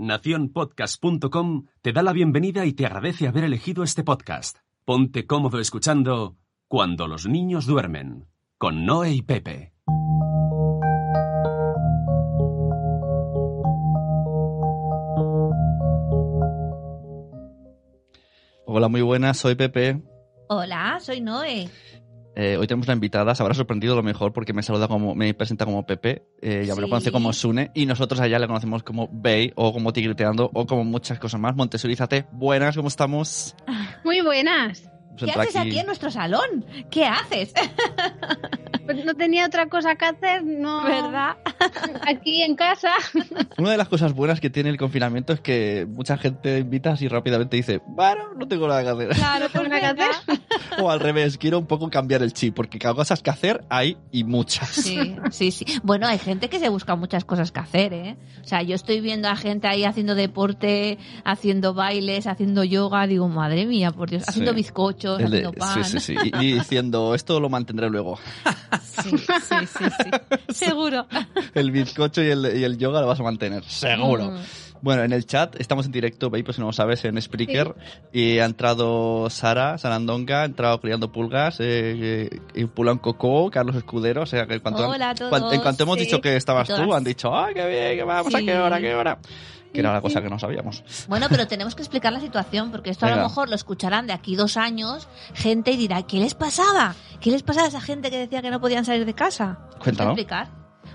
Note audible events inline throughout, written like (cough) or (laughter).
Naciónpodcast.com te da la bienvenida y te agradece haber elegido este podcast. Ponte cómodo escuchando Cuando los niños duermen, con Noé y Pepe. Hola, muy buenas, soy Pepe. Hola, soy Noé. Eh, hoy tenemos una invitada, se habrá sorprendido lo mejor porque me saluda como, me presenta como Pepe, eh, ya me lo Sí. conoce como Sune, y nosotros allá le conocemos como Bey, o como Tigreteando, o como muchas cosas más. Montesurízate, buenas, ¿cómo estamos? (laughs) Muy buenas. Pues ¿Qué haces aquí en nuestro salón? ¿Qué haces? (laughs) Pues no tenía otra cosa que hacer, no. ¿Verdad? (laughs) Aquí en casa. Una de las cosas buenas que tiene el confinamiento es que mucha gente invita así rápidamente y dice, bueno, no tengo nada que hacer. Claro, tengo pues nada que hacer. O al revés, quiero un poco cambiar el chip, porque cosas que hacer hay y muchas. Sí, sí, sí. Bueno, hay gente que se busca muchas cosas que hacer, ¿eh? O sea, yo estoy viendo a gente ahí haciendo deporte, haciendo bailes, haciendo yoga. Digo, madre mía, por Dios, haciendo Sí. bizcochos, de- haciendo pan. sí, sí, sí. Y, y diciendo, esto lo mantendré luego. Sí, sí, sí, sí. (laughs) Seguro. El bizcocho y el, y el yoga lo vas a mantener, seguro. Mm. Bueno, en el chat estamos en directo, veis, pues si no lo sabes, en Spreaker. Y ha entrado Sara, Sarandonga, ha entrado Criando Pulgas, eh, eh, Pulán Coco, Carlos Escudero. O sea, que cuanto, Hola a todos. cuan- en cuanto hemos Sí. dicho que estabas tú, han dicho, ¡ay, qué bien, que vamos! ¿A qué hora, qué hora? Que era la cosa que no sabíamos. Bueno, pero tenemos que explicar la situación, porque esto a Venga. lo mejor lo escucharán de aquí dos años gente y dirá, ¿qué les pasaba? ¿Qué les pasaba a esa gente que decía que no podían salir de casa? ¿Os Cuéntalo. explicar?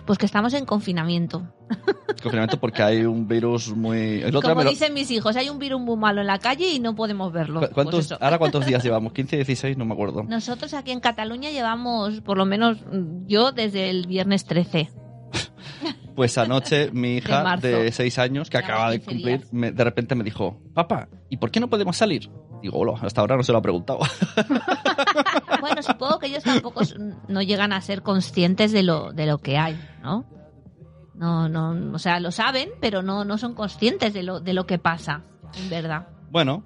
Pues que estamos en confinamiento. (laughs) Confinamiento porque hay un virus muy... El otro Como lo- dicen mis hijos, hay un virus muy malo en la calle y no podemos verlo. ¿Cu- ¿Cuántos, Pues. ¿Ahora cuántos días (laughs) llevamos? ¿15, 16? No me acuerdo. Nosotros aquí en Cataluña llevamos, por lo menos yo, desde el viernes 13. (laughs) Pues anoche mi hija de 6 años, que acaba de 15 cumplir, me- de repente me dijo, papá, ¿y por qué no podemos salir? Digo, hola, hasta ahora no se lo ha preguntado. (laughs) Bueno, supongo que ellos tampoco no llegan a ser conscientes de lo, de lo que hay, ¿no? No, no, o sea, lo saben, pero no, no son conscientes de lo, de lo que pasa, en verdad. Bueno,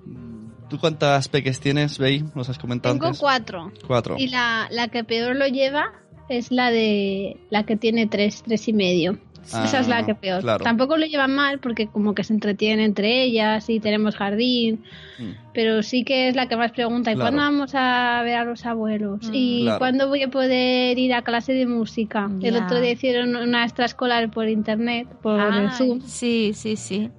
¿tú cuántas peques tienes, Bey? Nos has comentado Tengo antes. cuatro. Cuatro. Y la, la que peor lo lleva es la de la que tiene tres, tres y medio. Ah, Esa es la que peor. claro. Tampoco lo llevan mal porque como que se entretienen entre ellas y tenemos jardín, Mm. pero sí que es la que más pregunta, ¿y Claro. cuándo vamos a ver a los abuelos? Mm. ¿Y Claro. cuándo voy a poder ir a clase de música? El otro día hicieron una extraescolar por internet, por el Ay, Zoom, sí, sí, sí.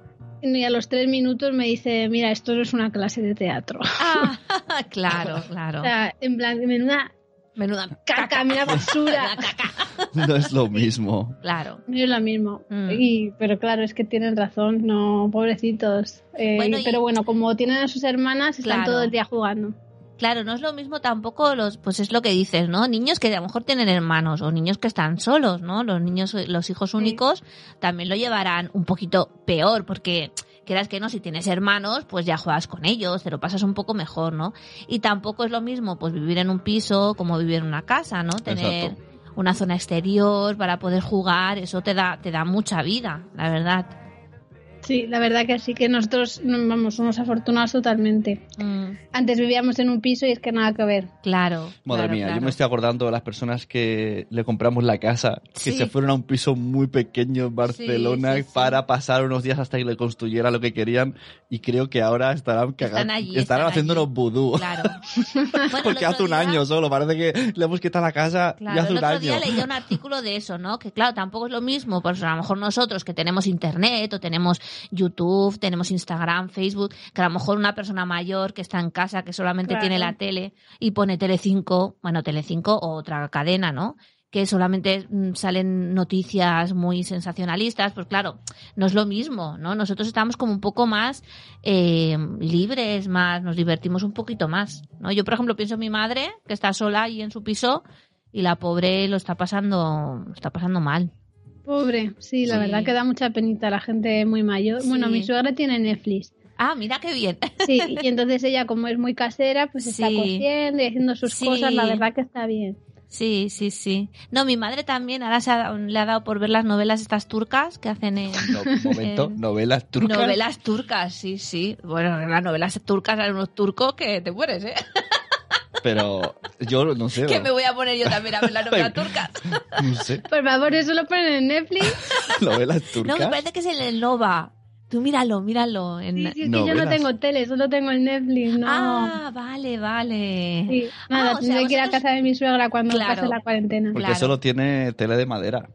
y a los tres minutos me dice, mira, esto no es una clase de teatro. Ah, (laughs) (laughs) claro, claro. O sea, en plan, menuda Menuda caca, mira basura. Menuda caca. (laughs) No es lo mismo. Claro. No es lo mismo. Mm. Y, pero claro, es que tienen razón, no, pobrecitos. Eh, Bueno, y- Pero bueno, como tienen a sus hermanas, están Claro. todo el día jugando. Claro, no es lo mismo tampoco los, pues es lo que dices, ¿no? Niños que a lo mejor tienen hermanos o niños que están solos, ¿no? Los niños, los hijos únicos también lo llevarán un poquito peor porque quieras que no, si tienes hermanos, pues ya juegas con ellos, te lo pasas un poco mejor, ¿no? Y tampoco es lo mismo, pues vivir en un piso como vivir en una casa, ¿no? Tener Exacto. una zona exterior para poder jugar, eso te da, te da mucha vida, la verdad. Sí, la verdad que sí que nosotros, no, vamos, somos afortunados totalmente. Mm, Antes vivíamos en un piso y es que nada que ver. claro. Madre claro, mía, yo claro. me estoy acordando de las personas que le compramos la casa, que Sí. se fueron a un piso muy pequeño en Barcelona sí, sí. para pasar unos días hasta que le construyera lo que querían y creo que ahora estarán cagando, Están allí, estarán están haciéndonos allí. vudú. Claro. (laughs) Bueno, Porque hace un día- año solo, parece que le hemos quitado la casa Claro, ya hace el un otro año. día leía un artículo de eso, ¿no? Que claro, tampoco es lo mismo, pues a lo mejor nosotros que tenemos internet o tenemos YouTube, tenemos Instagram, Facebook, que a lo mejor una persona mayor que está en casa, que solamente Claro. tiene la tele y pone Telecinco, bueno, Telecinco o otra cadena, ¿no? que solamente mm, salen noticias muy sensacionalistas, pues claro, no es lo mismo, ¿no? Nosotros estamos como un poco más eh, libres, más, nos divertimos un poquito más, ¿no? Yo, por ejemplo, pienso en mi madre, que está sola ahí en su piso, y la pobre lo está pasando, lo está pasando mal. Pobre, sí, la Sí. verdad que da mucha penita a la gente muy mayor. Bueno, mi suegra tiene Netflix. Ah, mira qué bien. Sí, y entonces ella, como es muy casera, pues está Sí. cosiendo y haciendo sus Sí. cosas, la verdad que está bien. Sí, sí, sí. No, mi madre también, ahora se ha- le ha dado por ver las novelas estas turcas que hacen en... (laughs) No, momento, novelas turcas. Novelas turcas, sí, sí. Bueno, las novelas turcas hay unos turcos que te mueres, ¿eh? Pero yo no sé. Que me voy a poner yo también a ver las novelas turcas. (laughs) No sé. Por favor, eso lo ponen en Netflix. (laughs) Novelas No, turcas. me parece que es en el Nova. Tú míralo, míralo. En... Sí, sí, es que No, yo no tengo tele, solo tengo el Netflix, no. Ah, vale, vale. Sí, nada, Ah, o sea, tendré que ir a vosotros- casa de mi suegra cuando Claro. pase la cuarentena. Porque Claro. solo tiene tele de madera.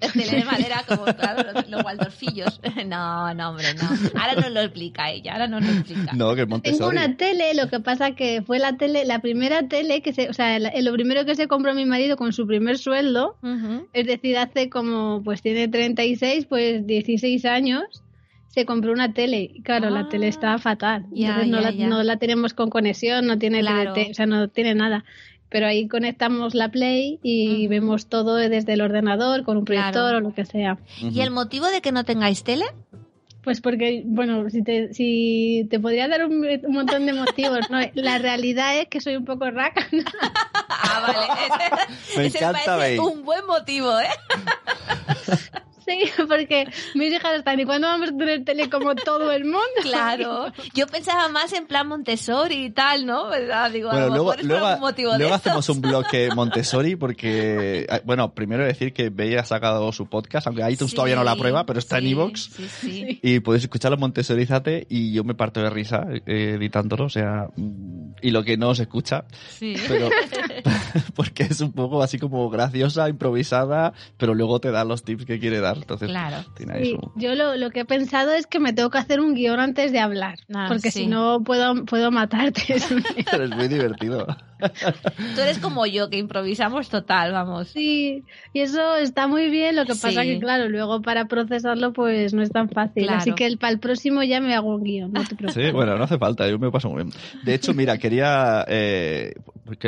(laughs) Tele de madera, como claro, los, los Waldorfillos. (laughs) No, no, hombre, no. Ahora nos lo explica ella, ahora nos lo explica. No, que es Tengo Montessori. una tele, lo que pasa que fue la tele, la primera tele que se, o sea, la- lo primero que se compró mi marido con su primer sueldo, es decir, hace como, pues tiene 36, pues 16 años, se compró una tele. Y claro, la tele Ah. estaba fatal. Ya, Entonces no, ya, la, ya. no la tenemos con conexión, no tiene Claro. O sea, no tiene nada. Pero ahí conectamos la Play y vemos todo desde el ordenador, con un proyector Claro. o lo que sea. ¿Y el motivo de que no tengáis tele? Pues porque, bueno, si te, si te podría dar un, un montón de motivos, ¿no? (laughs) La realidad es que soy un poco raca. Ah, vale. Me Ese encanta, parece un buen motivo, ¿eh? (laughs) Sí, (laughs) porque mis hijas están, ¿y cuándo vamos a tener tele como todo el mundo? (laughs) Claro. Yo pensaba más en plan Montessori y tal, ¿no? ¿Verdad? Digo, a Bueno, lo luego, mejor luego, algún motivo de luego hacemos un (laughs) bloque Montessori porque, ah, bueno, primero decir que Bey ha sacado su podcast, aunque iTunes Sí, todavía no la prueba, pero está en sí, iVoox. Sí, sí. Y podéis escucharlo Montessorizate y yo me parto de risa eh, editándolo, o sea, mm, y lo que no se escucha, Sí. pero (laughs) porque es un poco así como graciosa, improvisada, pero luego te da los tips que quiere dar, entonces Claro. tiene ahí Sí, su- yo lo, lo que he pensado es que me tengo que hacer un guion antes de hablar, Ah, porque sí. si no puedo, puedo matarte. (laughs) Pero es muy divertido. Tú eres como yo, que improvisamos total, vamos. Sí, y eso está muy bien, lo que pasa Sí. que claro, luego para procesarlo pues no es tan fácil, Claro. así que el, para el próximo ya me hago un guion, no te (laughs) preocupes. Sí, bueno, no hace falta, yo me paso muy bien. De hecho, mira, quería... Eh,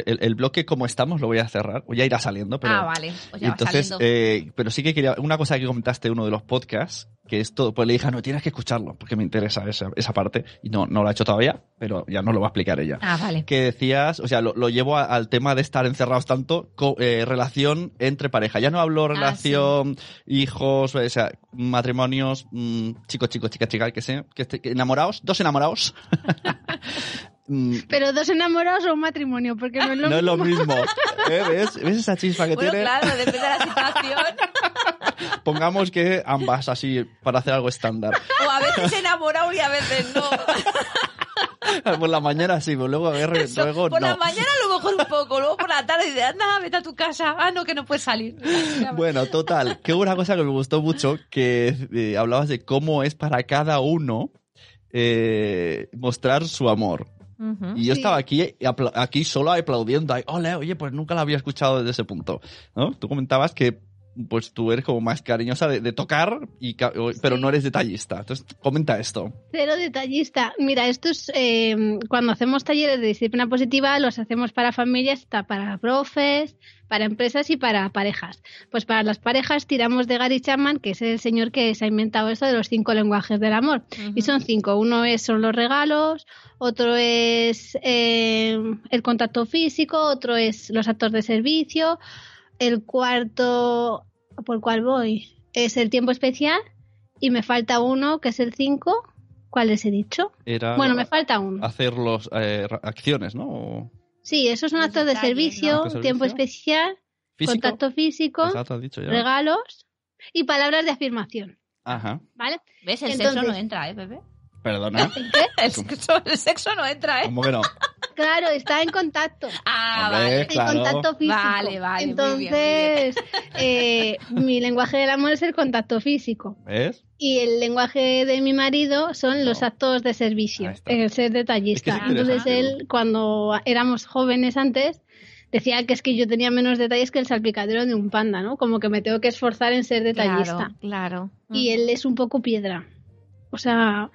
el, el bloque como estamos lo voy a cerrar, o ya irá saliendo, pero... ah, vale. Pues ya va Entonces, saliendo. eh, pero sí que quería, una cosa que comentaste en uno de los podcasts, que esto, pues le dije, "Ah, no, tienes que escucharlo, porque me interesa esa, esa parte, y no, no lo ha hecho todavía, pero ya nos lo va a explicar ella. Ah, vale. Que decías, o sea, lo, lo llevo a- al tema de estar encerrados tanto, co- eh, relación entre pareja. Ya no hablo Ah, relación, hijos, o sea, matrimonios, mm, chicos, chicos, chicas, chicas, que sé, que, esté- que enamorados, dos enamorados. (laughs) Mm, Pero dos enamorados o un matrimonio, porque no es lo no es lo mismo. mismo. ¿Eh? ¿Ves? ¿Ves esa chispa que Bueno, tiene? claro, depende de la situación. (laughs) Pongamos que ambas así para hacer algo estándar. O a veces enamorado y a veces no. (laughs) Por la mañana sí, pero luego, a ver, Eso, luego por no. la mañana a lo mejor un poco, luego por la tarde dices, anda, vete a tu casa. Ah, no, que no puedes salir. (laughs) Bueno, total, que hubo una cosa que me gustó mucho, que eh, hablabas de cómo es para cada uno eh, mostrar su amor. Ujú. Y yo Sí. estaba aquí, aquí solo aplaudiendo, ahí, ole, oye, pues nunca la había escuchado desde ese punto, ¿no? Tú comentabas que pues tú eres como más cariñosa de, de tocar, y, pero no eres detallista. Entonces, comenta esto. Cero detallista. Mira, esto es eh, cuando hacemos talleres de disciplina positiva, los hacemos para familias, para profes, para empresas y para parejas. Pues para las parejas tiramos de Gary Chapman, que es el señor que se ha inventado esto de los cinco lenguajes del amor. Y son cinco. Uno es son los regalos, otro es eh, el contacto físico, otro es los actos de servicio, el cuarto, por cuál voy, es el tiempo especial y me falta uno que es el cinco. ¿Cuál les he dicho? Era Bueno, me falta uno. hacer los, eh, acciones, ¿no? O- Sí, esos son actos de servicio, ¿no? ¿Actos de tiempo especial, Físico. contacto físico, Exacto, has dicho ya. regalos y palabras de afirmación. Ajá. ¿Vale? ¿Ves? El Entonces- sexo no entra, ¿eh, Pepe? Perdona. (laughs) El sexo, el sexo no entra, ¿eh? ¿Cómo que no? Claro, está en contacto. Ah, Hombre, vale. Claro. contacto físico. Vale, vale, muy bien, muy Entonces, eh, mi lenguaje del amor es el contacto físico. ¿Ves? Y el lenguaje de mi marido son los actos de servicio, el ser detallista. Es que es Entonces él, cuando éramos jóvenes antes, decía que es que yo tenía menos detalles que el salpicadero de un panda, ¿no? Como que me tengo que esforzar en ser detallista. Claro, claro. Y él es un poco piedra. O sea,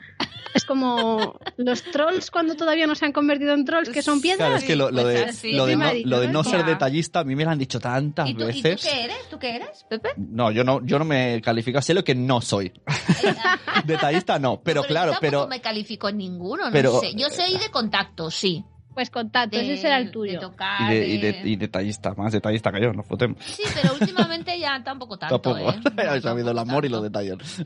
es como los trolls cuando todavía no se han convertido en trolls, que son piedras. Claro, es que lo, lo Pues de, así. lo de no, marido, lo de ¿no? no ser detallista, a mí me lo han dicho tantas ¿Y tú, ¿Y tú veces. qué eres? ¿Tú qué eres, Pepe? No, yo no, yo no me califico, sé lo que no soy. (laughs) Detallista no, pero No, claro, pero tampoco me califico en ninguno, no pero- sé. Yo soy de contacto, sí. Pues contacto, ese De- será el de tuyo. tocar, y, de, y, de- de- y detallista, más detallista que yo, no fotemos. Sí, pero últimamente ya tampoco tanto, Tampoco. ¿eh? (laughs) Habéis sabido el amor y los tanto. detalles.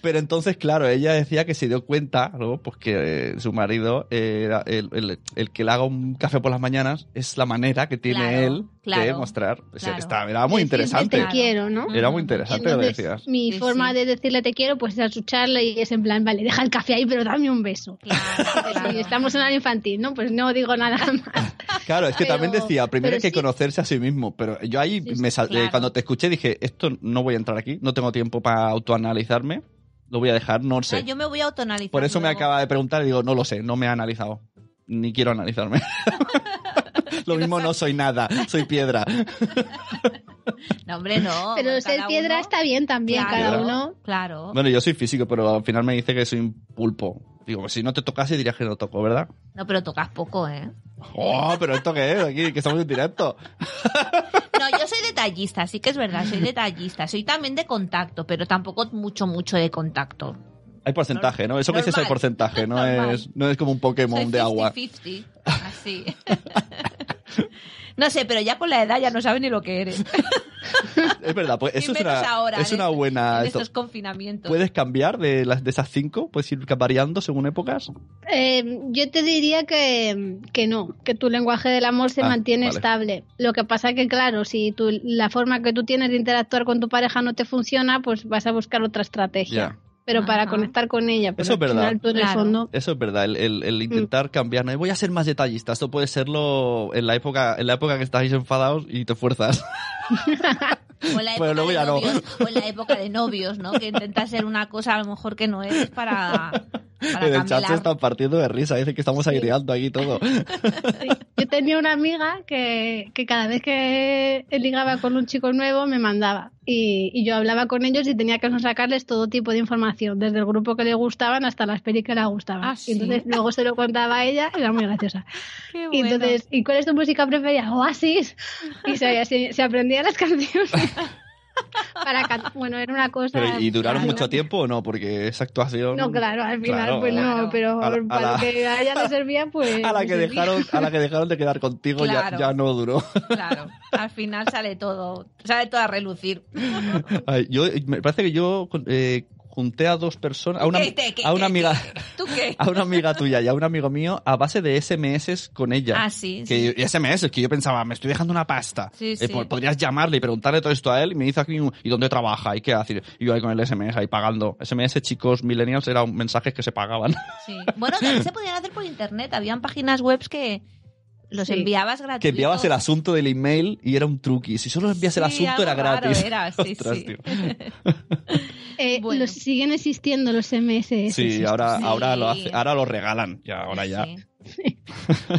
Pero entonces, claro, ella decía que se dio cuenta, ¿no? Pues que eh, su marido, eh, era el, el- el que le haga un café por las mañanas, es la manera que tiene Claro, él Claro, mostrar. O sea, claro. estaba- era muy interesante. Te quiero, ¿no? Era muy interesante lo que Entonces, decías. Mi Sí, forma sí. de decirle te quiero, pues es achucharle y es en plan, vale, deja el café ahí, pero dame un beso. Claro, (laughs) claro. Si estamos en área infantil, ¿no? Pues no digo nada (laughs) más. Claro, es que Pero- también decía, primero hay que sí. conocerse a sí mismo, pero yo ahí me sal- eh, cuando te escuché dije, esto no voy a entrar aquí, no tengo tiempo para autoanalizarme, lo voy a dejar, no sé. Ah, yo me voy a autoanalizar. Por eso me luego. acaba de preguntar y digo, no lo sé, no me ha analizado, ni quiero analizarme. (laughs) (laughs) lo mismo no soy nada, soy piedra. (laughs) No, hombre, no. Pero ser piedra uno- está bien también, Claro, cada uno. Claro. Bueno, yo soy físico, pero al final me dice que soy un pulpo. Digo, si no te tocase dirías que no toco, ¿verdad? No, pero tocas poco, ¿eh? Oh, pero esto qué es aquí, que estamos en directo. No, yo soy detallista, sí que es verdad, soy detallista. Soy también de contacto, pero tampoco mucho, mucho de contacto. Hay porcentaje, ¿no? Eso que dices hay Normal. porcentaje, no (laughs) Normal. es, no es como un Pokémon Soy de agua. 50-50, así. No sé, pero ya con la edad ya no sabes ni lo que eres. (laughs) Es verdad, pues eso es una, ahora, es una este- buena... en esto. confinamientos. ¿Puedes cambiar de, las, de esas cinco? ¿Puedes ir variando según épocas? Eh, yo te diría que, que no, que tu lenguaje del amor se Ah, mantiene vale. estable. Lo que pasa que, claro, si tu, la forma que tú tienes de interactuar con tu pareja no te funciona, pues vas a buscar otra estrategia. Pero para Ajá. conectar con ella, pero Eso es al verdad. final Claro. fondo... Eso es verdad, el, el- Mm. el intentar cambiar. No, voy a ser más detallista. Esto puede serlo en la época, en la época que estáis enfadados y te fuerzas. (laughs) O en la (laughs) Pero época luego de ya no. novios, o en la época de novios, ¿no? Que intentas ser una cosa a lo mejor que no eres para, para en el chat se están partiendo de risa. Dicen que estamos aireando aquí todo. (laughs) Sí. Yo tenía una amiga que, que cada vez que ligaba con un chico nuevo me mandaba. Y, y yo hablaba con ellos y tenía que sacarles todo tipo de información, desde el grupo que le gustaban hasta las pelis que le gustaban. Ah, Y ¿sí? entonces luego se lo contaba a ella, era muy graciosa. (laughs) Qué Y entonces, ¿y cuál es tu música preferida? Oasis. Y se, se, se aprendía las (laughs) canciones. Para can- bueno, era una cosa. Pero, ¿Y duraron claro. mucho tiempo o no? Porque esa actuación... No, claro, al final Claro, pues claro. no, pero A la- a para la- lo que a ella le servía, (laughs) pues. A la que servía. dejaron, a la que dejaron de quedar contigo ya- no duró. (laughs) Claro, al final sale todo, sale todo a relucir. Ay, yo me parece que yo eh, junté a dos personas, a una, ¿Qué, qué, qué, a una amiga, ¿Tú qué? (laughs) a una amiga tuya y a un amigo mío a base de SMS con ella. Ah, sí, Que sí. y SMS, que yo pensaba, me estoy dejando una pasta. Sí, Eh, sí. po- podrías llamarle y preguntarle todo esto a él y me dice aquí, ¿y dónde trabaja? ¿Y qué hace? Y yo ahí con el SMS, ahí pagando. SMS, chicos, millennials, eran mensajes que se pagaban. Sí. Bueno, también (laughs) se podían hacer por internet. Habían páginas web que los Sí. enviabas gratuitos. que enviabas el asunto del email y era un truqui. Si solo envías el asunto era gratis. era, (laughs) sí, Ostras, sí. tío. (laughs) Eh, Bueno. los, siguen existiendo los MS. Sí, ahora, Sí. ahora, lo hace, ahora lo regalan. Ya, ahora ya. Sí. (laughs)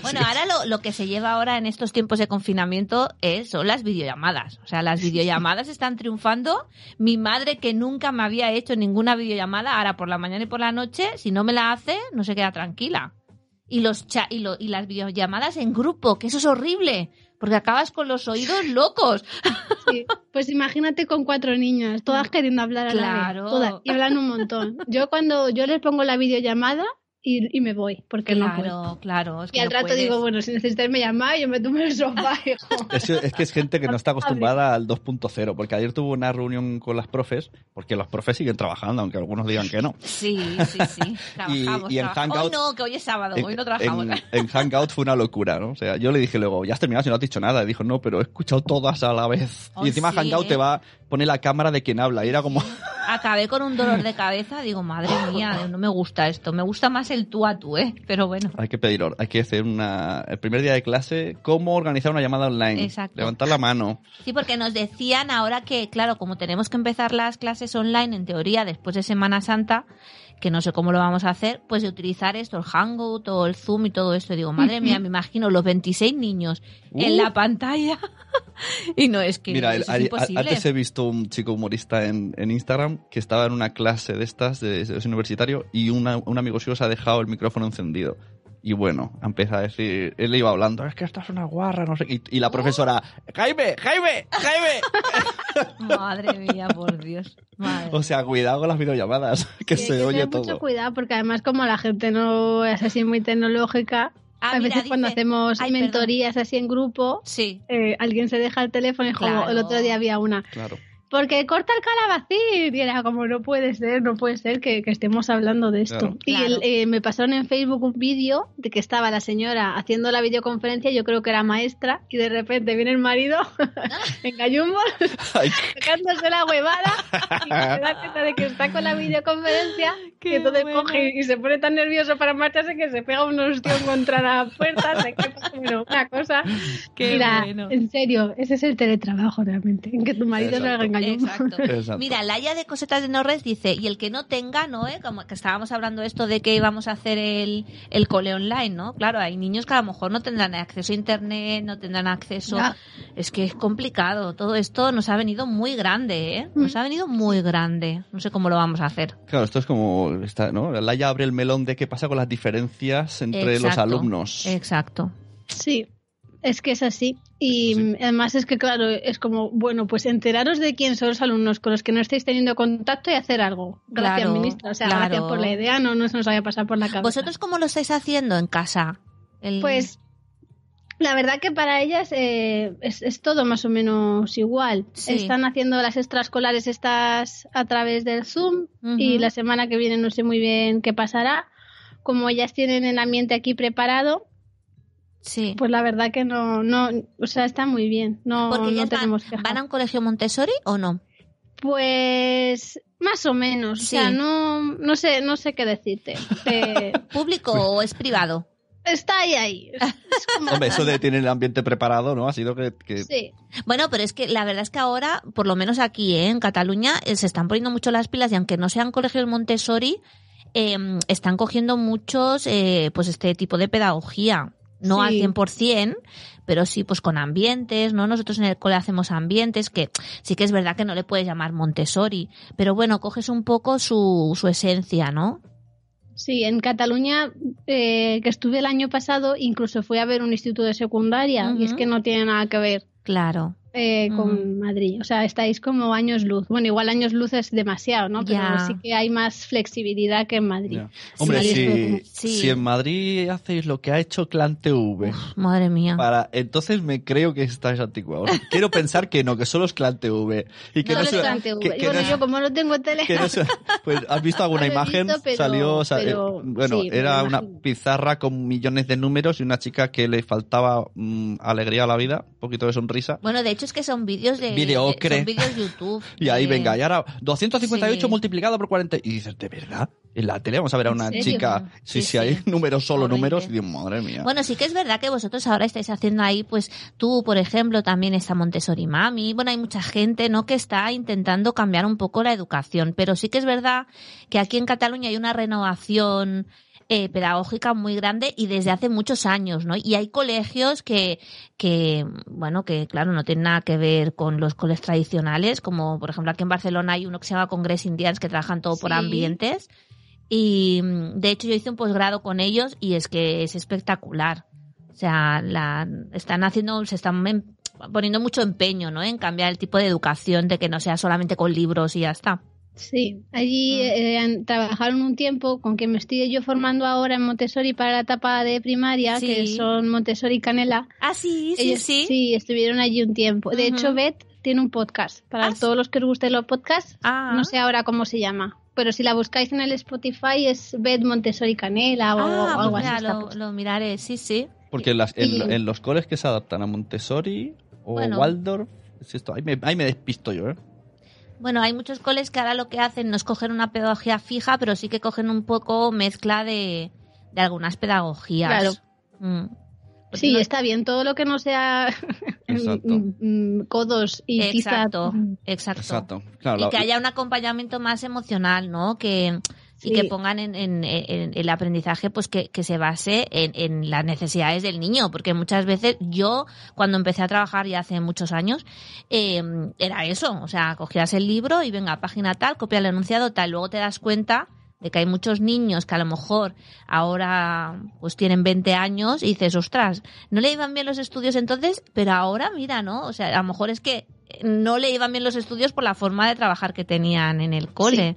Bueno, ahora lo, lo que se lleva ahora en estos tiempos de confinamiento es, son las videollamadas. O sea, las videollamadas están triunfando. Mi madre, que nunca me había hecho ninguna videollamada, ahora por la mañana y por la noche, si no me la hace, no se queda tranquila. Y, los cha y, lo- y las videollamadas en grupo, que eso es horrible, porque acabas con los oídos (laughs) locos. Sí. Pues imagínate con cuatro niñas, todas queriendo hablar a la vez. Todas, y hablan un montón. Yo cuando yo les pongo la videollamada y, y me voy, porque no puedo. Claro, claro. es que Y al no rato puedes. digo, bueno, si necesitáis me llamáis, yo me tumbo en el sofá. (laughs) hijo. Es, que- es que es gente que no está acostumbrada al 2.0, porque ayer tuve una reunión con las profes, porque los profes siguen trabajando, aunque algunos digan que no. Sí, sí, sí. (laughs) Trabajamos. y en. Hangout- Hoy no, que hoy es sábado, En, hoy no trabajamos. en- en Hangout fue una locura, ¿no? O sea, yo le dije luego, ya has terminado si no has dicho nada. Y dijo, no, pero he escuchado todas a la vez. Oh, y encima sí, Hangout ¿eh? te va a poner la cámara de quien habla. Y era como, Acabé con un dolor de cabeza, digo, madre mía, no me gusta esto. Me gusta más el tú a tú, ¿eh? Pero bueno. hay que pedir, hay que hacer una, el primer día de clase, cómo organizar una llamada online. Exacto. Levantar la mano. Sí, porque nos decían ahora que, claro, como tenemos que empezar las clases online, en teoría, después de Semana Santa, que no sé cómo lo vamos a hacer, pues de utilizar esto, el Hangout o el Zoom y todo esto. Y digo, madre mía, me imagino los 26 niños en la pantalla. (laughs) y no, es que Mira, eso es imposible. antes he visto un chico humorista en, en Instagram que estaba en una clase de estas, de, de universitario, y una- un amigo suyo se ha dejado el micrófono encendido. Y bueno, empieza a decir, él le iba hablando, es que esta es una guarra, no sé. Y, y la profesora, Jaime, Jaime, Jaime. (laughs) Madre mía, por Dios. Madre. o sea, cuidado con las videollamadas, (laughs) que Sí, se que oye tener mucho todo. cuidado, porque además como la gente no es así muy tecnológica, Ah, a mira, veces cuando dice- hacemos Ay, perdón. mentorías así en grupo, Sí. eh, alguien se deja el teléfono y como Claro. el otro día había una Claro. Porque corta el calabacín. Y era como, no puede ser, no puede ser que, que estemos hablando de esto. Claro. Y Claro. el- eh, me pasaron en Facebook un vídeo de que estaba la señora haciendo la videoconferencia, yo creo que era maestra, y de repente viene el marido (laughs) en gallumbo, (laughs) Ay, sacándose la huevada, y se da cuenta de que está con la videoconferencia, (laughs) Qué y entonces bueno. coge y se pone tan nervioso para marcharse que se pega un hostión contra la puerta, se queda como una cosa. Qué Mira, bueno. en serio, ese es el teletrabajo realmente, en que tu marido Exacto. salga en Exacto. (laughs) Exacto. Mira, Laia de Cosetas de Norres dice, y el que no tenga, ¿no? eh? Como que estábamos hablando esto de que íbamos a hacer el, el cole online, ¿no? Claro, hay niños que a lo mejor no tendrán acceso a internet, no tendrán acceso... Ya. Es que es complicado. Todo esto nos ha venido muy grande, ¿eh? Nos Mm. ha venido muy grande. No sé cómo lo vamos a hacer. Claro, esto es como, está, ¿no? Laia abre el melón de qué pasa con las diferencias entre los alumnos. Exacto. Sí, es que es así. Y Sí. además es que, claro, es como, bueno, pues enteraros de quién son los alumnos con los que no estáis teniendo contacto y hacer algo. Gracias, Claro, ministra. O sea, claro. gracias por la idea, no, no se nos vaya a pasar por la cabeza. ¿Vosotros cómo lo estáis haciendo en casa? El- Pues la verdad que para ellas eh, es, es todo más o menos igual. Sí. Están haciendo las extraescolares estas a través del Zoom y la semana que viene no sé muy bien qué pasará. Como ellas tienen el ambiente aquí preparado, Sí. pues la verdad que no, no, o sea, está muy bien. No, Porque no ellas van, tenemos van a un colegio Montessori o no? Pues más o menos, Sí. o sea, no, no sé, no sé qué decirte. Eh, (laughs) ¿Público o es privado? está ahí ahí. Es- es como- (laughs) Hombre, eso de (laughs) tener el ambiente preparado, ¿no? Ha sido que... que- Sí. Bueno, pero es que la verdad es que ahora, por lo menos aquí ¿eh? en Cataluña, eh, se están poniendo mucho las pilas y aunque no sean colegios Montessori, eh, están cogiendo muchos, eh, pues este tipo de pedagogía. No al Sí. 100%, pero sí pues con ambientes, ¿no? Nosotros en el cole hacemos ambientes que sí que es verdad que no le puedes llamar Montessori, pero bueno, coges un poco su, su esencia, ¿no? Sí, en Cataluña, eh, que estuve el año pasado, incluso fui a ver un instituto de secundaria y es que no tiene nada que ver Claro. Eh, con Madrid. O sea, estáis como años luz. Bueno, igual años luz es demasiado, ¿no? Pero sí que hay más flexibilidad que en Madrid. Ya. Hombre, Sí, si, esto- sí. si en Madrid hacéis lo que ha hecho Clan TV, Madre mía. para, entonces me creo que estáis anticuados. Quiero pensar que no, que solo es Clan TV. Y que No, no, es Clan TV. que- que bueno, no yo como no tengo tele... que no se- pues has visto alguna (laughs) imagen visto, pero- salió pero eh, bueno sí, era una pizarra con millones de números y una chica que le faltaba mm, alegría a la vida un poquito de sonrisa Bueno, de hecho es que son vídeos de... Videocre. de- Son vídeos YouTube. (laughs) y ahí de- venga y ahora 258 Sí. multiplicado por 40 y dices de verdad en la tele vamos a ver a ¿En una chica si Sí, si hay sí. (laughs) números solo números y digo, madre mía Bueno, sí que es verdad que vosotros ahora estáis haciendo ahí, pues tú, por ejemplo, también está Montessori Mami. Bueno, hay mucha gente, ¿no? Que está intentando cambiar un poco la educación. Pero sí que es verdad que aquí en Cataluña hay una renovación eh, pedagógica muy grande y desde hace muchos años, ¿no? Y hay colegios que, que, bueno, que claro, no tienen nada que ver con los colegios tradicionales, como por ejemplo aquí en Barcelona hay uno que se llama Congress Indians que trabajan todo por ambientes. Y mm, de hecho yo hice un posgrado con ellos y es que es espectacular. O sea, la, están haciendo, se están em- poniendo mucho empeño, ¿no? En cambiar el tipo de educación, de que no sea solamente con libros y ya está. Sí, allí Mm. eh, trabajaron un tiempo con quien me estoy yo formando ahora en Montessori para la etapa de primaria, Sí. que son Montessori Canela. Ah, sí, sí, Ellos sí. estuvieron allí un tiempo. De hecho, Beth tiene un podcast. Para Ah, sí. todos los que os gusten los podcasts, Ah. no sé ahora cómo se llama. Pero si la buscáis en el Spotify es Beth Montessori Canela o, Ah, o algo pues así. mira, está lo, miraré, sí, sí. porque en, las- en, y- en los coles que se adaptan a Montessori o Bueno. Waldorf es esto ahí me, ahí me despisto yo ¿eh? Bueno, hay muchos coles que ahora lo que hacen no es coger una pedagogía fija, pero sí que cogen un poco mezcla de, de algunas pedagogías. Claro. Mm. Sí, no- está bien. Todo lo que no sea (laughs) mm, mm, codos y Exacto, tiza. exacto. exacto claro Y que haya un acompañamiento más emocional, ¿no? Que, y que pongan en, en- en el aprendizaje, pues que, que se base en, en las necesidades del niño, porque muchas veces yo, cuando empecé a trabajar ya hace muchos años, eh, era eso, o sea, cogías el libro y venga, página tal, copia el enunciado tal, luego te das cuenta de que hay muchos niños que a lo mejor ahora pues tienen 20 años y dices, ostras, no le iban bien los estudios entonces, pero ahora mira, ¿no? O sea, a lo mejor es que no le iban bien los estudios por la forma de trabajar que tenían en el cole,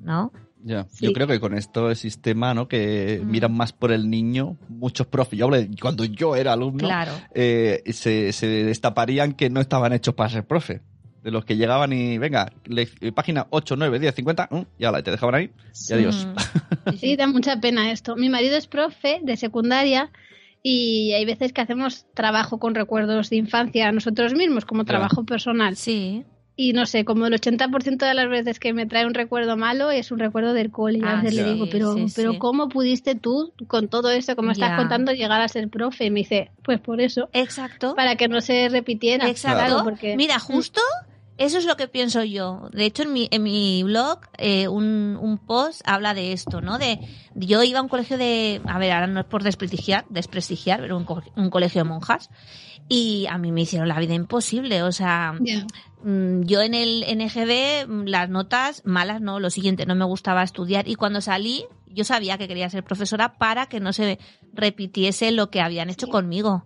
¿no? Ya, Sí. yo creo que con esto el sistema, ¿no? Que Mm. miran más por el niño, muchos profes, yo hablo de cuando yo era alumno, Claro. eh, se, se destaparían que no estaban hechos para ser profe. De los que llegaban y, venga, le- eh, página 8, 9, 10, 50, mm, y ala, y te dejaban ahí y adiós. Mm. (laughs) Sí, da mucha pena esto. Mi marido es profe de secundaria y hay veces que hacemos trabajo con recuerdos de infancia nosotros mismos, como trabajo personal. Sí. Y no sé, como el 80% de las veces que me trae un recuerdo malo es un recuerdo del cole. Y a Ah, le digo, pero, sí, pero sí. ¿cómo pudiste tú, con todo esto me estás contando, llegar a ser profe? Y me dice, pues por eso, Exacto. para que no se repitiera. Exacto. Claro, porque... Mira, justo eso es lo que pienso yo. De hecho, en mi, en mi blog, eh, un, un post habla de esto, ¿no? De yo iba a un colegio de, a ver, ahora no es por desprestigiar, desprestigiar, pero un, co- un colegio de monjas. Y a mí me hicieron la vida imposible. O sea, mm, yo en el NGB, mm, las notas malas, no, lo siguiente, no me gustaba estudiar. Y cuando salí, yo sabía que quería ser profesora para que no se repitiese lo que habían hecho Sí. conmigo.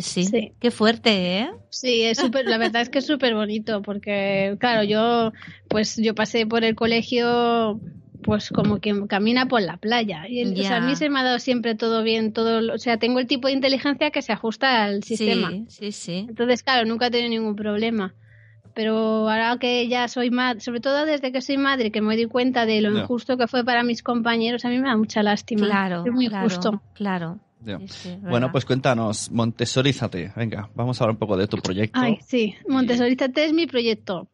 Sí, sí. Qué fuerte, ¿eh? Sí, es súper, la verdad es que es súper bonito porque, claro, yo, pues yo pasé por el colegio, pues como quien camina por la playa. Y el- o sea, a mí se me ha dado siempre todo bien, todo, lo- o sea, tengo el tipo de inteligencia que se ajusta al sistema. Sí, sí, sí. Entonces, claro, nunca he tenido ningún problema. Pero ahora que ya soy madre, sobre todo desde que soy madre, que me doy cuenta de lo injusto que fue para mis compañeros, a mí me da mucha lástima. Claro, Es muy claro, justo. Claro. Ya. Sí, sí, Bueno, pues cuéntanos, Montessorízate. Venga, vamos a hablar un poco de tu proyecto. Ay, sí, Montessorízate es mi proyecto.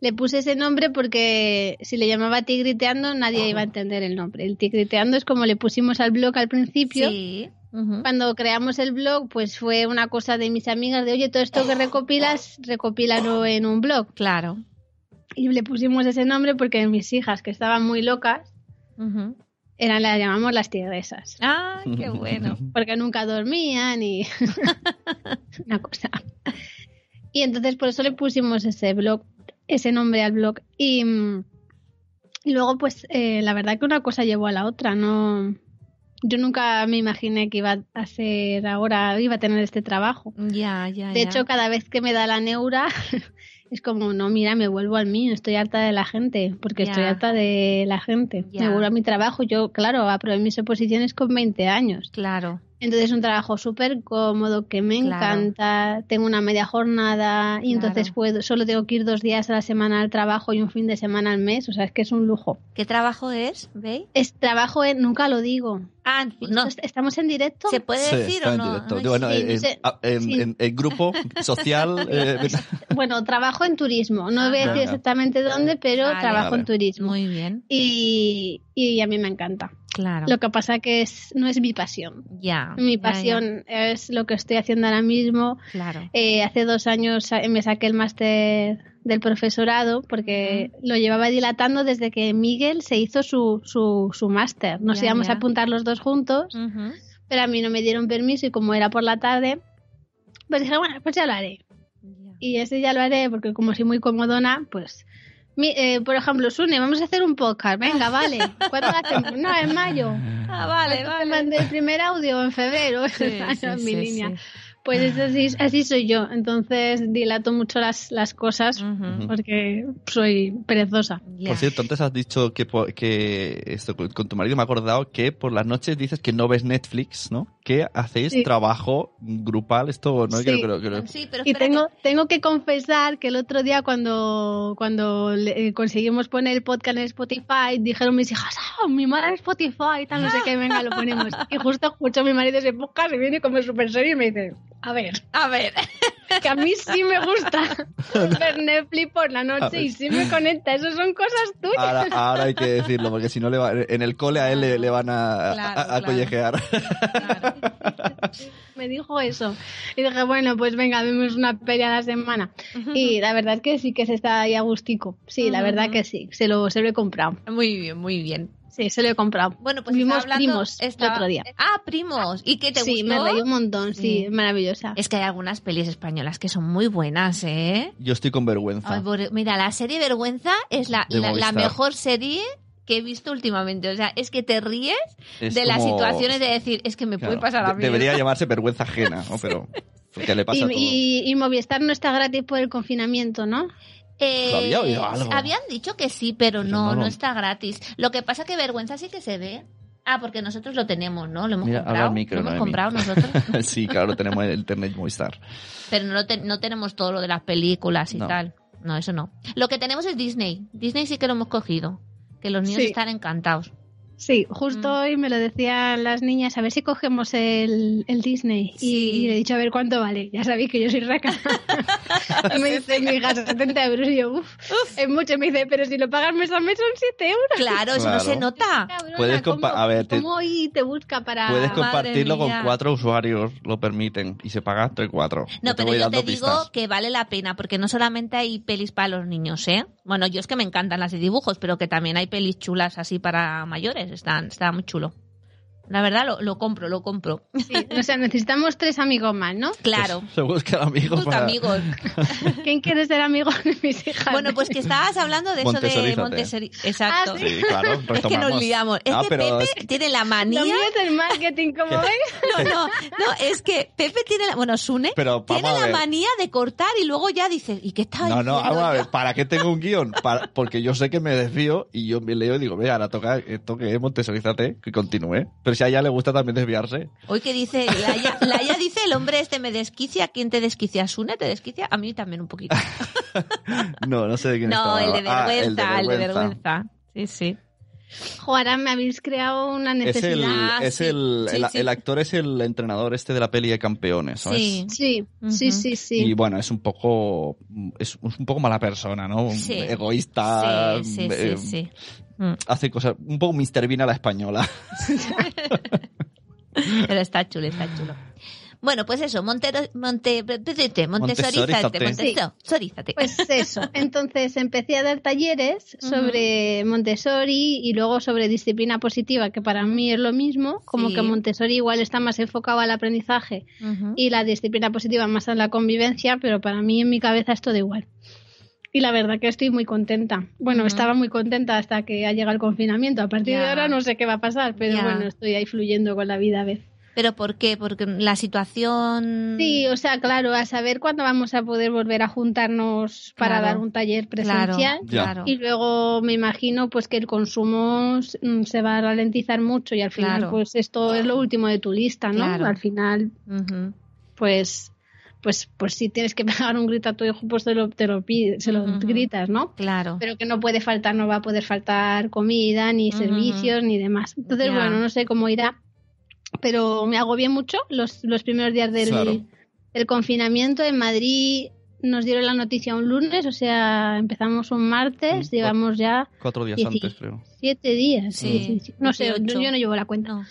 Le puse ese nombre porque si le llamaba Tigriteando nadie iba a entender el nombre. El Tigriteando es como le pusimos al blog al principio. Sí. Cuando creamos el blog, pues fue una cosa de mis amigas de, oye, todo esto que recopilas, recopílalo en un blog. Claro. Y le pusimos ese nombre porque mis hijas, que estaban muy locas. Eran las llamamos las tigresas. Ah, qué (laughs) bueno. porque nunca dormían y (laughs) una cosa. Y entonces por eso le pusimos ese blog, ese nombre al blog. Y, mm, y luego, pues, eh, la verdad que una cosa llevó a la otra. No, yo nunca me imaginé que iba a hacer ahora, iba a tener este trabajo. Ya, ya, De ya. hecho, cada vez que me da la neura, (laughs) es como, no, mira, me vuelvo al mío, estoy harta de la gente, porque estoy harta de la gente. Ya. Me vuelvo a mi trabajo. Yo, claro, aprobé mis oposiciones con 20 años. Claro. Entonces es un trabajo súper cómodo, que me Claro. encanta, tengo una media jornada y entonces puedo, solo tengo que ir dos días a la semana al trabajo y un fin de semana al mes, o sea, es que es un lujo. ¿Qué trabajo es? ¿Veis? Es trabajo en, nunca lo digo. Ah, no. Est- ¿Estamos en directo? ¿Se puede Sí, decir o en no? directo. Ay, Bueno, sí. en, sí. en- Sí. en- en grupo social. (laughs) eh, (laughs) Bueno, trabajo en turismo, no Ah, voy a decir exactamente dónde, pero Vale. trabajo Vale. en turismo. Muy bien. Y, y a mí me encanta. Claro. Lo que pasa que es, no es mi pasión. Ya. Mi ya, ya. pasión es lo que estoy haciendo ahora mismo. Claro. Eh, hace dos años me saqué el máster del profesorado porque lo llevaba dilatando desde que Miguel se hizo su, su, su máster. Nos Ya, íbamos ya. a apuntar los dos juntos, pero a mí no me dieron permiso y como era por la tarde, pues dije, bueno, pues ya lo haré. Ya. Y ese ya lo haré porque como soy muy comodona, pues... mi- eh, por ejemplo, Sune, vamos a hacer un podcast. Venga, (laughs) vale. ¿Cuándo lo hacemos? No, en mayo. Ah, vale, vale. mandé el primer audio en febrero. (laughs) Sí, sí, mi sí, línea. Pues es así, así soy yo. Entonces dilato mucho las, las cosas porque soy perezosa. Por cierto, antes has dicho que, po- que esto con tu marido me he acordado que por las noches dices que no ves Netflix, ¿no? Que hacéis Sí. trabajo grupal, esto no Sí. Creo- creo- creo- Sí, pero Y tengo, tengo que confesar que el otro día cuando, cuando le- eh, conseguimos poner el podcast en Spotify, dijeron mis hijas, ah, mi madre en Spotify, tal, no sé qué, venga, lo ponemos. (laughs) Y justo escucho a mi marido ese podcast y viene como súper serio y me dice, a ver, A ver. Que a mí sí me gusta (laughs) ver Netflix por la noche y sí me conecta, eso son cosas tuyas. Ahora, ahora hay que decirlo, porque si no le va- en el cole a él le, le van a, Claro, a- a claro. collejear. Claro. me dijo eso. Y dije, bueno, pues venga, vemos una peli a la semana. Y la verdad es que sí que se está ahí a gustico. Sí, la verdad que sí, se lo, se lo he comprado. Muy bien, muy bien. Sí, se lo he comprado. Bueno, pues Vimos hablando, Primos el otro día. Ah, primos. ¿Y qué te sí, gustó? me reí un montón, sí, Sí. maravillosa. Es que hay algunas pelis españolas que son muy buenas, ¿eh? Yo estoy con vergüenza. Ay, por- mira, la serie Vergüenza es la, la, mejor serie que he visto últimamente. O sea, es que te ríes Es de las situaciones de decir, es que me Claro, puede pasar a mí. Debería (laughs) llamarse vergüenza ajena, ¿no? Pero porque le pasa Y, todo. y- y Movistar no está gratis por el confinamiento, ¿no? Eh, Había oído algo. Habían dicho que sí, pero, Pero no, no no, lo- está gratis. Lo que pasa que Vergüenza sí que se ve. Ah, porque nosotros lo tenemos, ¿no? Lo hemos Mira, comprado. micro, lo hemos nosotros. (laughs) sí, claro, tenemos el internet Movistar. pero no, te- no tenemos todo lo de las películas y No. tal. no, eso no. Lo que tenemos es Disney. Disney sí que lo hemos cogido. Que los niños Sí. están encantados. Sí, justo Mm. hoy me lo decían las niñas, a ver si cogemos el, el Disney. Sí. Y, y le he dicho, a ver cuánto vale. Ya sabéis que yo soy raca. (laughs) y me dice mi hija, 70 euros. Y yo, uff, es mucho. Y me dice, pero si lo pagas mes a mes son 7 euros. Claro, eso no se nota. Cabrona, Puedes ¿cómo- compa- a ver, te- ¿Cómo hoy te busca para...? Puedes compartirlo con cuatro usuarios, lo permiten, y se paga entre cuatro. No, te pero voy yo te digo pistas. que vale la pena, porque no solamente hay pelis para los niños, ¿eh? Bueno, yo es que me encantan las de dibujos, pero que también hay pelis chulas así para mayores. Están, está muy chulo. La verdad, lo, lo compro, lo compro. Sí, o sea, necesitamos tres amigos más, ¿no? (laughs) Claro. Se buscan amigos Busca para... amigos. (laughs) ¿Quién quiere ser amigo de mis hijas? Bueno, pues que estabas hablando de eso de. Montessori. Exacto. Ah, Sí, claro, (laughs) Es que nos liamos. Es Ah, que pero Pepe tiene la manía. Lo mío es el marketing, como ven. No, no, no, es que Pepe tiene la, bueno, Sune Pero tiene la manía de cortar y luego ya dices, ¿y qué está No, no, vamos a ver, yo? ¿para qué tengo un guion? Para- porque yo sé que me desvío y yo me leo y digo, ve, ahora toca esto que es que continúe. Pero si a ella le gusta también desviarse. Hoy que dice, Laia, Laia dice, el hombre este me desquicia, ¿quién te desquicia? ¿Sune te desquicia? A mí también un poquito. (laughs) No, no sé de quién No, estaba. el de Ah, vergüenza, el de vergüenza. Sí, sí. Ahora me habéis creado una Es el, necesidad. Es sí. el, Sí, el, sí. el actor es el entrenador este de la peli de campeones, ¿sabes? Sí. Sí, sí, sí, sí. Y bueno, es un poco es un poco mala persona, ¿no? Sí. Egoísta. sí, sí, eh, sí, sí. Mm, Hace cosas un poco Mr. Bean a la española. (laughs) Pero está chulo, está chulo. Bueno, pues eso, Montero, Monte, Montessorízate, Montessorízate. Montessorízate. Pues eso, entonces empecé a dar talleres sobre Montessori y luego sobre disciplina positiva, que para mí es lo mismo, como Sí. que Montessori igual está más enfocado al aprendizaje y la disciplina positiva más a la convivencia, pero para mí en mi cabeza es todo igual. Y la verdad que estoy muy contenta. Bueno, estaba muy contenta hasta que ha llegado el confinamiento. A partir de ahora no sé qué va a pasar, pero bueno, estoy ahí fluyendo con la vida a ver. ¿Pero por qué? Porque la situación... Sí, o sea, claro, a saber cuándo vamos a poder volver a juntarnos para Claro. dar un taller Claro, presencial. Ya. claro. Y luego me imagino pues que el consumo mm, se va a ralentizar mucho y al final Claro. pues esto es lo último de tu lista, ¿no? Claro. Al final pues pues pues si tienes que (laughs) pegar un grito a tu hijo pues te lo, te lo pides, se lo gritas, ¿no? Claro. Pero que no puede faltar, no va a poder faltar comida, ni servicios, ni demás. Entonces, bueno, no sé cómo irá, pero me agobié mucho los, los primeros días del, Claro. del confinamiento. En Madrid nos dieron la noticia un lunes, o sea, empezamos un martes, Mm, llevamos ya Cuatro días antes, creo. siete días. Sí, sí, sí. No sé, yo, 18. yo no llevo la cuenta. No.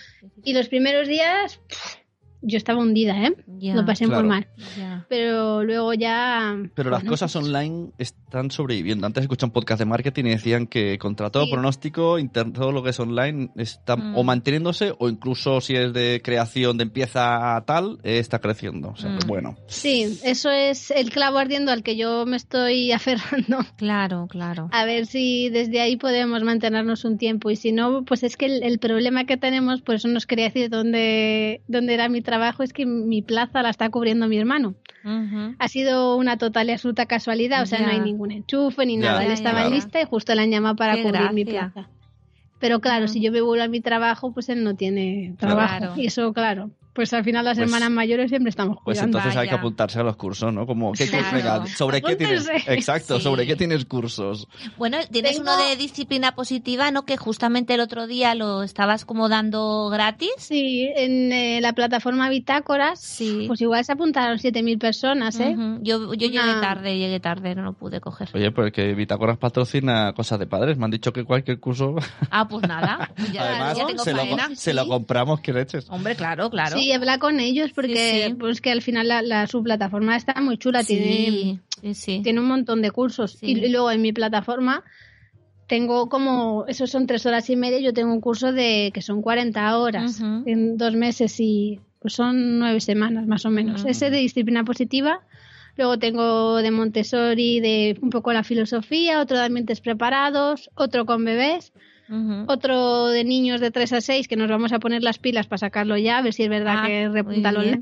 Y los primeros días, pff, yo estaba hundida, ¿eh? Ya, Lo pasé Claro. muy mal. ya. Pero luego ya... Pero las bueno, cosas pues, online están sobreviviendo. Antes escuché un podcast de marketing y decían que contra todo Sí. pronóstico, todo lo que es online está Mm. o manteniéndose o incluso si es de creación de empieza a tal, eh, está creciendo. O sea, que Mm. bueno. Sí, eso es el clavo ardiendo al que yo me estoy (laughs) aferrando. Claro, claro. A ver si desde ahí podemos mantenernos un tiempo y si no, pues es que el, el problema que tenemos, por eso nos quería decir dónde, dónde era mi trabajo, es que mi plaza la está cubriendo mi hermano. Ha sido una total y absoluta casualidad, o sea, Ya. no hay ningún enchufe ni Ya, nada. Él ya, estaba ya. en lista y justo le han llamado para Qué cubrir mi plaza. Pero claro, si yo me vuelvo a mi trabajo, pues él no tiene trabajo. Claro. Y eso, claro, pues al final las Pues- hermanas mayores siempre estamos Pues cuidando. entonces hay que apuntarse a los cursos, ¿no? Como, ¿qué curso? Claro. Venga, ¿Sobre qué tienes? Exacto, Sí. ¿sobre qué tienes cursos? Bueno, tienes Tengo- uno de disciplina positiva, ¿no? Que justamente el otro día lo estabas como dando gratis. Sí, en eh, la plataforma Bitácoras, Sí. pues igual se apuntaron 7.000 personas, ¿eh? Yo, yo llegué tarde, llegué tarde, no lo pude coger. Oye, pues que Bitácoras patrocina cosas de padres. Me han dicho que cualquier curso. Ah, pues nada. (laughs) Ya, Además, ya tengo se, lo, se lo compramos, que leches. Hombre, claro, claro. Sí, habla con ellos porque Sí, sí. pues que al final la, la- su plataforma está muy chula, tiene, sí, tiene un montón de cursos. Y, luego en mi plataforma tengo como, esos son tres horas y media, yo tengo un curso de que son 40 horas en dos meses y pues son nueve semanas más o menos. Ese de disciplina positiva. Luego tengo de Montessori, de un poco la filosofía, otro de ambientes preparados, otro con bebés, Otro de niños de 3 a 6 que nos vamos a poner las pilas para sacarlo ya, a ver si es verdad Ah, que repunta lo online.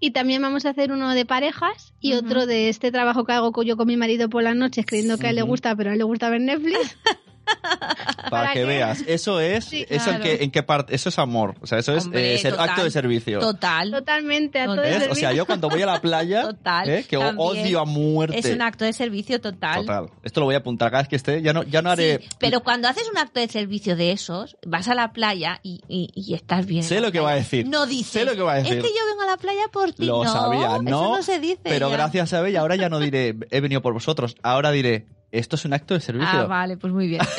Y también vamos a hacer uno de parejas y otro de este trabajo que hago yo con mi marido por las noches, creyendo que a él le gusta, pero a él le gusta ver Netflix. (laughs) (laughs) Para, ¿Para que qué? veas. Eso es, Sí, eso en qué, en qué parte, eso es amor. O sea, eso es Hombre, eh, ser- total, acto de servicio. Total. Totalmente, a todo ¿Ves? el ¿Ves? O sea, yo cuando voy a la playa, (laughs) Total, ¿eh? que también. odio a muerte. Es un acto de servicio total. Total. Esto lo voy a apuntar cada vez que esté. Ya no, ya no haré. Sí, pero cuando haces un acto de servicio de esos, vas a la playa y, y- y estás bien. en Sé lo que va a decir. No dices. Sé lo que va a decir. Es que yo vengo a la playa por ti. Lo no, sabía, no. Eso no se dice. Pero ya. gracias a ella, ahora ya no diré he venido por vosotros. Ahora diré esto es un acto de servicio. Ah, vale, pues muy bien. (laughs)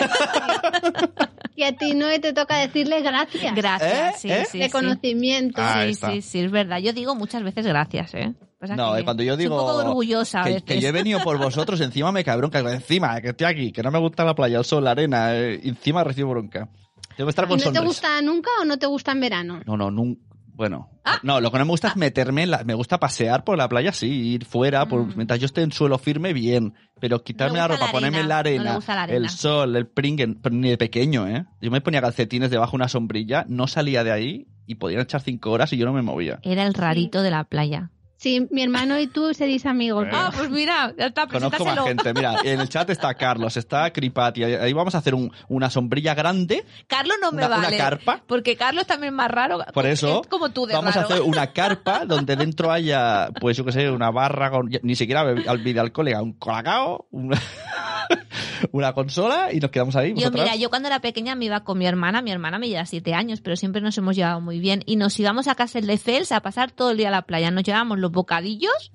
Y a ti no te toca decirle gracias. Gracias, ¿Eh? sí, ¿Eh? sí. Reconocimiento. Ah, sí, está. sí, sí, es verdad. Yo digo muchas veces gracias, ¿eh? Pasa No, que eh, cuando yo digo un poco orgullosa a que, veces. que yo he venido por vosotros, encima me cae bronca. Encima, que estoy aquí, que no me gusta la playa, el sol, la arena, eh, encima recibo bronca. Tengo que estar ¿Y con no te gusta nunca o no te gusta en verano? No, no, nunca. Bueno, Ah. no, lo que no me gusta es meterme en la, me gusta pasear por la playa, sí, ir fuera, por- Mm. mientras yo esté en suelo firme, bien, pero quitarme la ropa, la ponerme en la arena, no la arena. el sol, el pringen, pero ni de pequeño, ¿eh? Yo me ponía calcetines debajo de una sombrilla, no salía de ahí y podían echar cinco horas y yo no me movía. Era el rarito de la playa. Sí, mi hermano y tú seréis amigos. Ah, pues mira, ya está, Conozco más gente, mira, en el chat está Carlos, está Cripati, ahí- vamos a hacer un- una sombrilla grande, Carlos no me una, una vale. carpa, Porque Carlos también es más raro. Por eso Es como tú de vamos raro. a hacer una (laughs) carpa donde dentro haya, pues yo qué sé, una barra con ni siquiera al video alcohólica, un colacao, una, (laughs) una consola y nos quedamos ahí. Yo, mira, yo cuando era pequeña me iba con mi hermana, mi hermana me lleva siete años, pero siempre nos hemos llevado muy bien. Y nos íbamos a Castel de Fels a pasar todo el día a la playa. Nos llevábamos los bocadillos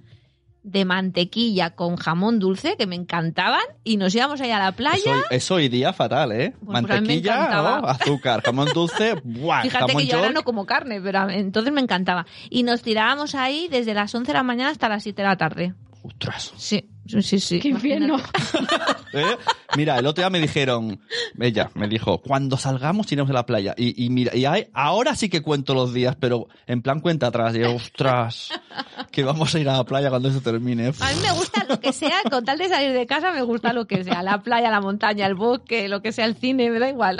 de mantequilla con jamón dulce, que me encantaban, y nos íbamos ahí a la playa. Eso, eso hoy día fatal, ¿eh? Pues Mantequilla. ¿no? azúcar, jamón dulce, (laughs) ¡buah! Fíjate jamón que yo ahora no como carne, pero entonces me encantaba. Y nos tirábamos ahí desde las 11 de la mañana hasta las 7 de la tarde. Ostras. Sí, sí, sí. ¡Qué infierno! ¿Eh? Mira, el otro día me dijeron, ella me dijo, cuando salgamos iremos a la playa. Y, y mira, y hay- ahora sí que cuento los días, pero en plan cuenta atrás. Y yo, ostras, que vamos a ir a la playa cuando eso termine. A mí me gusta lo que sea, con tal de salir de casa me gusta lo que sea. La playa, la montaña, el bosque, lo que sea, el cine, me da igual.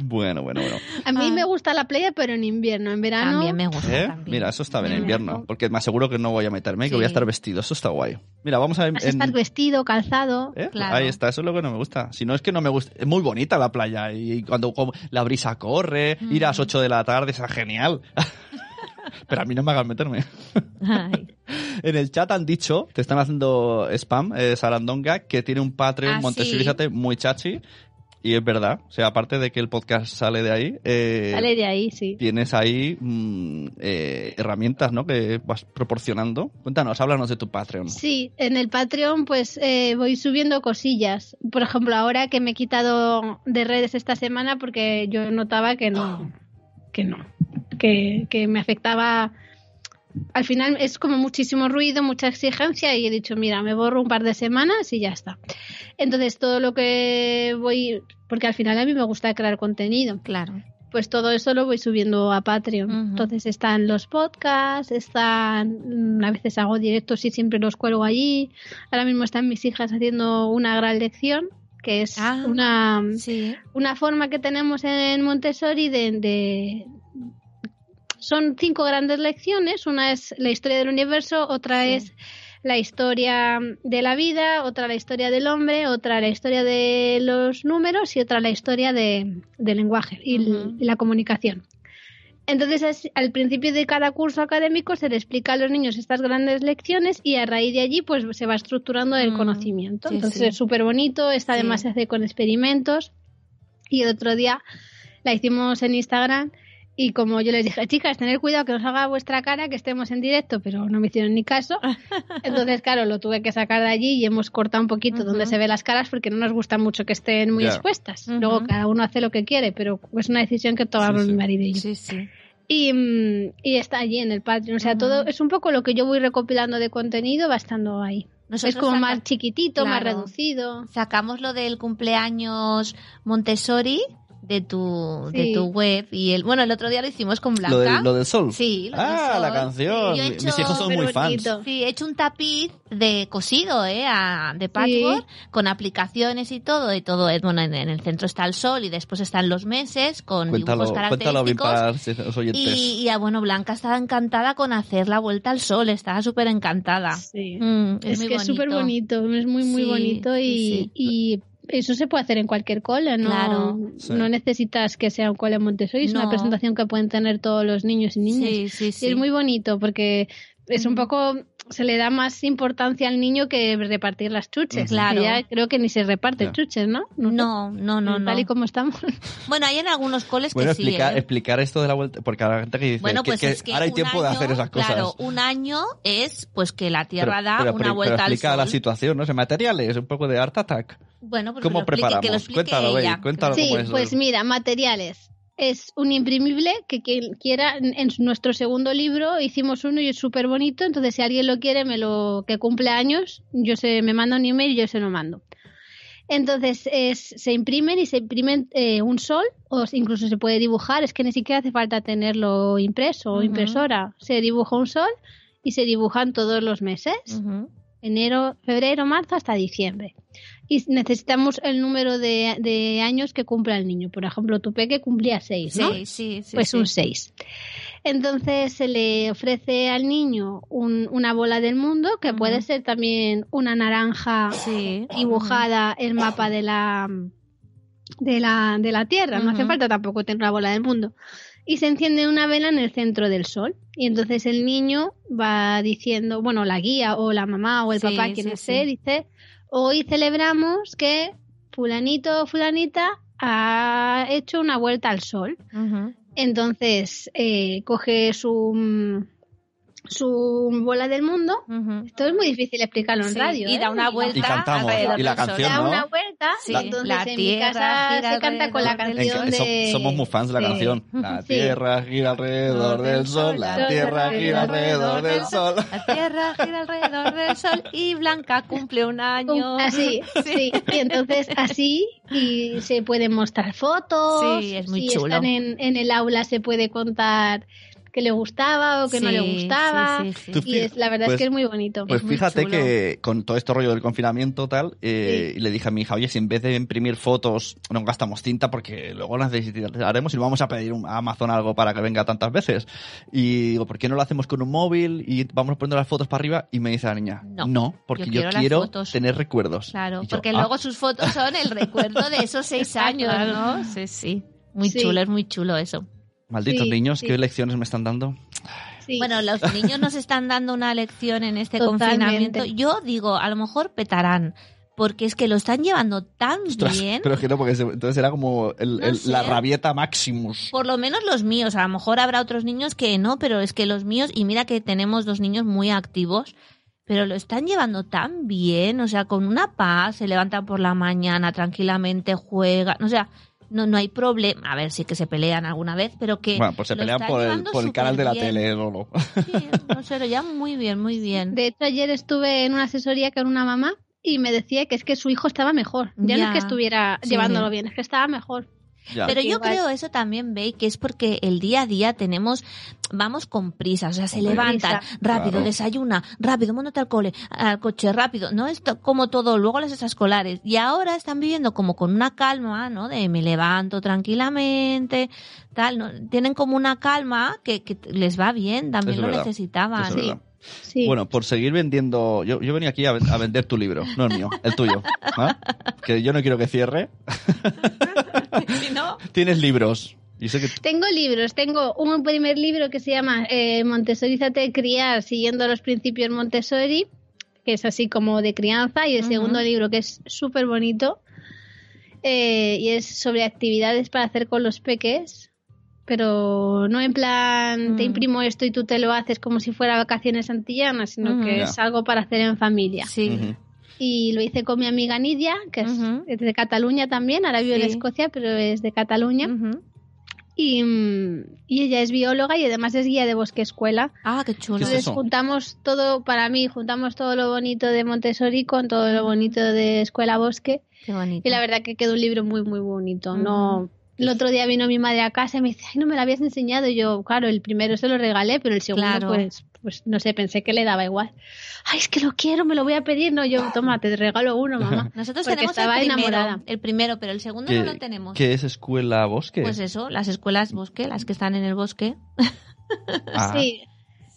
Bueno, bueno, bueno. A mí Ah. me gusta la playa, pero en invierno. En verano. También me gusta. ¿Eh? también. Mira, eso está bien en invierno, porque me aseguro que no voy a meterme, que voy a Sí. estar vestido. Eso está guay. Mira, vamos a a estar vestido, calzado. ¿Eh? Claro. Ahí está, eso es lo que no me gusta. Si no es que no me gusta. Es muy bonita la playa y cuando la brisa corre, ir a las 8 de la tarde, está genial. (laughs) Pero a mí no me hagan meterme. Ay. En el chat han dicho, te están haciendo spam, eh, Sarandonga, que tiene un Patreon Ah, muy chachi. Y es verdad. O sea, aparte de que el podcast sale de ahí, eh, Sale de ahí, sí. tienes ahí mm, eh, herramientas, ¿no? Que vas proporcionando. Cuéntanos, háblanos de tu Patreon. Sí, en el Patreon pues eh, voy subiendo cosillas. Por ejemplo, ahora que me he quitado de redes esta semana porque yo notaba que no, que no, que, que me afectaba. Al final es como muchísimo ruido, mucha exigencia y he dicho, mira, me borro un par de semanas y ya está. Entonces todo lo que voy, porque al final a mí me gusta crear contenido Claro. pues todo eso lo voy subiendo a Patreon. Entonces están los podcasts, están mm, a veces hago directos y siempre los cuelgo allí. Ahora mismo están mis hijas haciendo una gran lección, que es Ah. una, Sí. una forma que tenemos en Montessori de, de- son cinco grandes lecciones. Una es la historia del universo, otra Sí. es la historia de la vida, otra la historia del hombre, otra la historia de los números y otra la historia de, del lenguaje y, la comunicación. Entonces, es- al principio de cada curso académico se le explica a los niños estas grandes lecciones y a raíz de allí pues se va estructurando el Mm, conocimiento. sí, Entonces sí. es súper bonito, esta Sí. además se hace con experimentos y el otro día la hicimos en Instagram y como yo les dije, chicas, tener cuidado que no salga vuestra cara, que estemos en directo, pero no me hicieron ni caso. (laughs) Entonces, claro, lo tuve que sacar de allí y hemos cortado un poquito donde se ve las caras porque no nos gusta mucho que estén muy Ya. expuestas. Luego cada uno hace lo que quiere, pero es una decisión que tomamos Sí, sí. mi marido y yo. Sí, sí. Y, mm, y está allí en el Patreon. O sea, todo es un poco lo que yo voy recopilando de contenido, va estando ahí. Nosotros es como saca- más chiquitito, más reducido. Sacamos lo del cumpleaños Montessori de tu, de tu web y el bueno el otro día lo hicimos con Blanca. Lo del, lo del sol. Sí, lo del Ah, sol. la canción. Yo he Mis hecho- hijos son muy fans. bonito. Sí, he hecho un tapiz de cosido, ¿eh? A- de patchwork, con aplicaciones y todo, y todo. Bueno, en, en el centro está el sol y después están los meses con Cuéntalo, dibujos cuéntalo bien característicos. los oyentes. y, y, ah, bueno, Blanca estaba encantada con hacer la vuelta al sol, estaba súper encantada. Sí. Mm, Es, muy que es súper bonito, es muy, muy Sí, bonito y, sí, sí. y eso se puede hacer en cualquier cole, ¿no? Claro. Sí. No necesitas que sea un cole Montessori, es No. una presentación que pueden tener todos los niños y niñas. Sí, sí, Y sí. es muy bonito porque es un poco se le da más importancia al niño que repartir las chuches. Claro. Que ya creo que ni se reparten Ya. chuches, ¿no? No, no, no, no. Tal y como estamos. (laughs) Bueno, hay en algunos coles Bueno, que sí, explicar, ¿eh? explicar esto de la vuelta, porque a la gente que dice Bueno, que- pues que es que ahora hay tiempo de año, hacer esas cosas. Claro, un año es pues que la Tierra Pero- da pero- una pero- vuelta pero al explica sol. la situación, no sé, materiales, un poco de Art Attack. Bueno, pues ¿Cómo que lo explique, que lo preparamos? Cuéntalo, ella. cuéntalo. Sí, cómo es pues mira, materiales. Es un imprimible que quien quiera, en nuestro segundo libro hicimos uno y es súper bonito, entonces si alguien lo quiere, me lo que cumple años, yo se me manda un email y yo se lo mando. Entonces es, se imprimen y se imprimen eh, un sol o incluso se puede dibujar, es que ni siquiera hace falta tenerlo impreso o impresora, se dibuja un sol y se dibujan todos los meses enero, febrero, marzo hasta diciembre. Y necesitamos el número de, de años que cumpla el niño. Por ejemplo, tu peque cumplía seis, ¿no? Sí, sí, sí. pues sí. un 6. Entonces se le ofrece al niño un- una bola del mundo, que puede ser también una naranja Sí. dibujada el mapa de la de la, de la Tierra. No hace falta tampoco tener la bola del mundo. Y se enciende una vela en el centro del sol. Y entonces el niño va diciendo, bueno, la guía o la mamá o el papá, quien esté, dice, hoy celebramos que fulanito o fulanita ha hecho una vuelta al sol. Entonces eh, coge su, su bola del mundo. Esto es muy difícil explicarlo en Sí, radio. y ¿eh? da una vuelta Y cantamos, alrededor y la canción, da ¿no? una vuelta Sí, y entonces la en mi tierra casa gira se canta con la canción de somos muy fans de la canción. La tierra gira alrededor del sol, la tierra gira alrededor del sol. La tierra gira alrededor del sol y Blanca cumple un año. así (laughs) sí y entonces así y se pueden mostrar fotos Sí, es muy si chulo. están en, en el aula se puede contar que le gustaba o que no le Sí, gustaba sí, sí, sí. Y es, la verdad Pues- es que es muy bonito Pues Es muy fíjate chulo. que con todo este rollo del confinamiento tal, eh, le dije a mi hija, oye, si en vez de imprimir fotos no gastamos tinta porque luego necesitaremos y vamos a pedir a Amazon algo para que venga tantas veces. Y digo, ¿por qué no lo hacemos con un móvil y vamos poniendo las fotos para arriba? Y me dice la niña, No, porque yo yo quiero quiero, las fotos. tener recuerdos. Claro, yo, porque "Ah". luego sus fotos son el recuerdo de esos seis (laughs) años, ¿no? Sí, sí. Muy Sí. chulo, es muy chulo eso. Malditos Sí, niños, sí. ¿qué lecciones me están dando? Sí. Bueno, los (laughs) niños nos están dando una lección en este Totalmente. confinamiento. Yo digo, a lo mejor petarán, porque es que lo están llevando tan Ostras, bien. pero es que no, porque entonces era como el- No el- sé. la rabieta Maximus. Por lo menos los míos, a lo mejor habrá otros niños que no, pero es que los míos, y mira que tenemos dos niños muy activos, pero lo están llevando tan bien, o sea, con una paz, se levantan por la mañana tranquilamente, juegan, o sea, no, no hay problema. A ver, sí que se pelean alguna vez, pero que. Bueno, pues se pelean por el, llevando por el canal de la tele, Lolo. Sí, no sé, lo llevan muy bien, muy bien. De hecho, ayer estuve en una asesoría con una mamá y me decía que es que su hijo estaba mejor. Ya, no es que estuviera Sí. llevándolo bien, es que estaba mejor. Ya. Pero yo Igual. creo eso también, ve que es porque el día a día tenemos, vamos con prisa, o sea, se Con levantan prisa. rápido, Claro. desayuna, rápido, móntate al cole, al coche, rápido, ¿no? Esto como todo, luego las extraescolares. Y ahora están viviendo como con una calma, ¿no? De me levanto tranquilamente, tal, ¿no? Tienen como una calma que, que les va bien, también Eso lo es verdad. necesitaban. Eso es verdad. Sí. Bueno, por seguir vendiendo, yo, yo venía aquí a, ven- a vender tu libro, no el mío, el tuyo. ¿ah? Que yo no quiero que cierre. (laughs) Si no, Tienes libros. Y sé que Tengo libros, tengo un primer libro que se llama eh, Montessorízate criar siguiendo los principios Montessori, que es así como de crianza, y el segundo libro que es súper bonito eh, y es sobre actividades para hacer con los peques, pero no en plan te Mm. imprimo esto y tú te lo haces como si fuera vacaciones antillanas, sino Ujú. que es algo para hacer en familia. sí. Y lo hice con mi amiga Nidia, que es, de Cataluña también, ahora vive en. Escocia, pero es de Cataluña. Y, mm, y ella es bióloga y además es guía de bosque escuela. Ah, qué chulo. ¿Qué es Entonces eso? juntamos todo, para mí, juntamos todo lo bonito de Montessori con todo lo bonito de escuela bosque. Qué bonito. Y la verdad que quedó un libro muy, muy bonito. No, el otro día vino mi madre a casa y me dice, ay, no me lo habías enseñado. Y yo, claro, el primero se lo regalé, pero el segundo, Claro. pues, pues no sé, pensé que le daba igual. Ay, es que lo quiero, me lo voy a pedir. No, yo, toma, te regalo uno, mamá. Nosotros Porque tenemos estaba el primero, enamorada. el primero, pero el segundo no lo tenemos. ¿Qué es escuela bosque? Pues eso, las escuelas bosque, las que están en el bosque. Ah, Sí.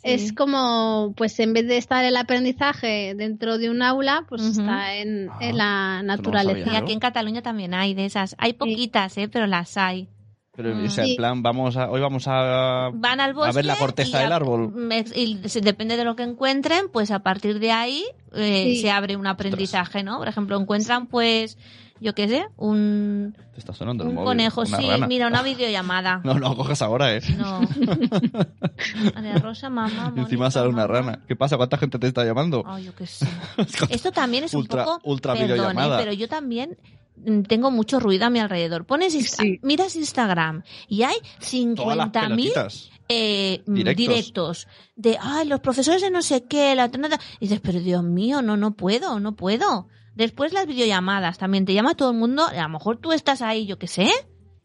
Es como, pues en vez de estar el aprendizaje dentro de un aula, pues está en, Ah, en la no naturaleza. Y aquí en Cataluña también hay de esas. Hay poquitas, ¿eh? Pero las hay. Pero, Mm. o sea, en Sí. plan, vamos a, hoy vamos a... Van al bosque. A ver la corteza del árbol. Y depende de lo que encuentren, pues a partir de ahí eh, Sí. se abre un aprendizaje, ¿no? Por ejemplo, encuentran, pues, yo qué sé, un, Te está sonando el un móvil. conejo. una sí, rana. mira, una (laughs) videollamada. No, no cojas ahora, ¿eh? No. (laughs) María Rosa, mamá. Y Encima sale una mamá. rana. ¿Qué pasa? ¿Cuánta gente te está llamando? Ay, yo qué (laughs) sé. Esto también es Ultra- un poco. ultra perdón, ¿eh? videollamada. pero yo también mm, tengo mucho ruido a mi alrededor. Pones Insta- Sí. miras Instagram y hay Todas las 50.000 pelotitas. eh, mm, Directos. directos. de ay los profesores de no sé qué la nada". y dices pero Dios mío no no puedo no puedo después las videollamadas también te llama todo el mundo a lo mejor tú estás ahí yo qué sé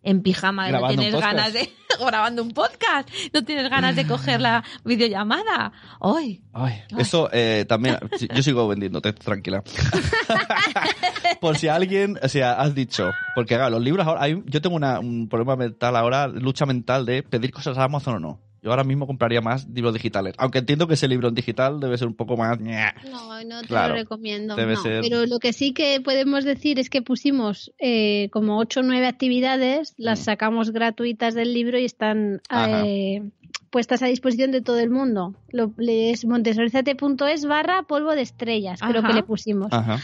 en pijama no tienes ganas de (laughs) grabando un podcast no tienes ganas de coger la videollamada ay Ay, Ay. eso eh, también. Yo sigo vendiéndote, tranquila. (laughs) Por si alguien, o sea, has dicho, porque claro, los libros ahora, hay- yo tengo una- un problema mental ahora, lucha mental de pedir cosas a Amazon o no. Yo ahora mismo compraría más libros digitales, aunque entiendo que ese libro en digital debe ser un poco más. No, no te Claro, lo recomiendo. debe no. ser- Pero lo que sí que podemos decir es que pusimos eh, como ocho o nueve actividades, las Mm. sacamos gratuitas del libro y están eh, puestas a disposición de todo el mundo. Lo, es montesorizate.es barra polvo de estrellas, creo que le pusimos. Ajá.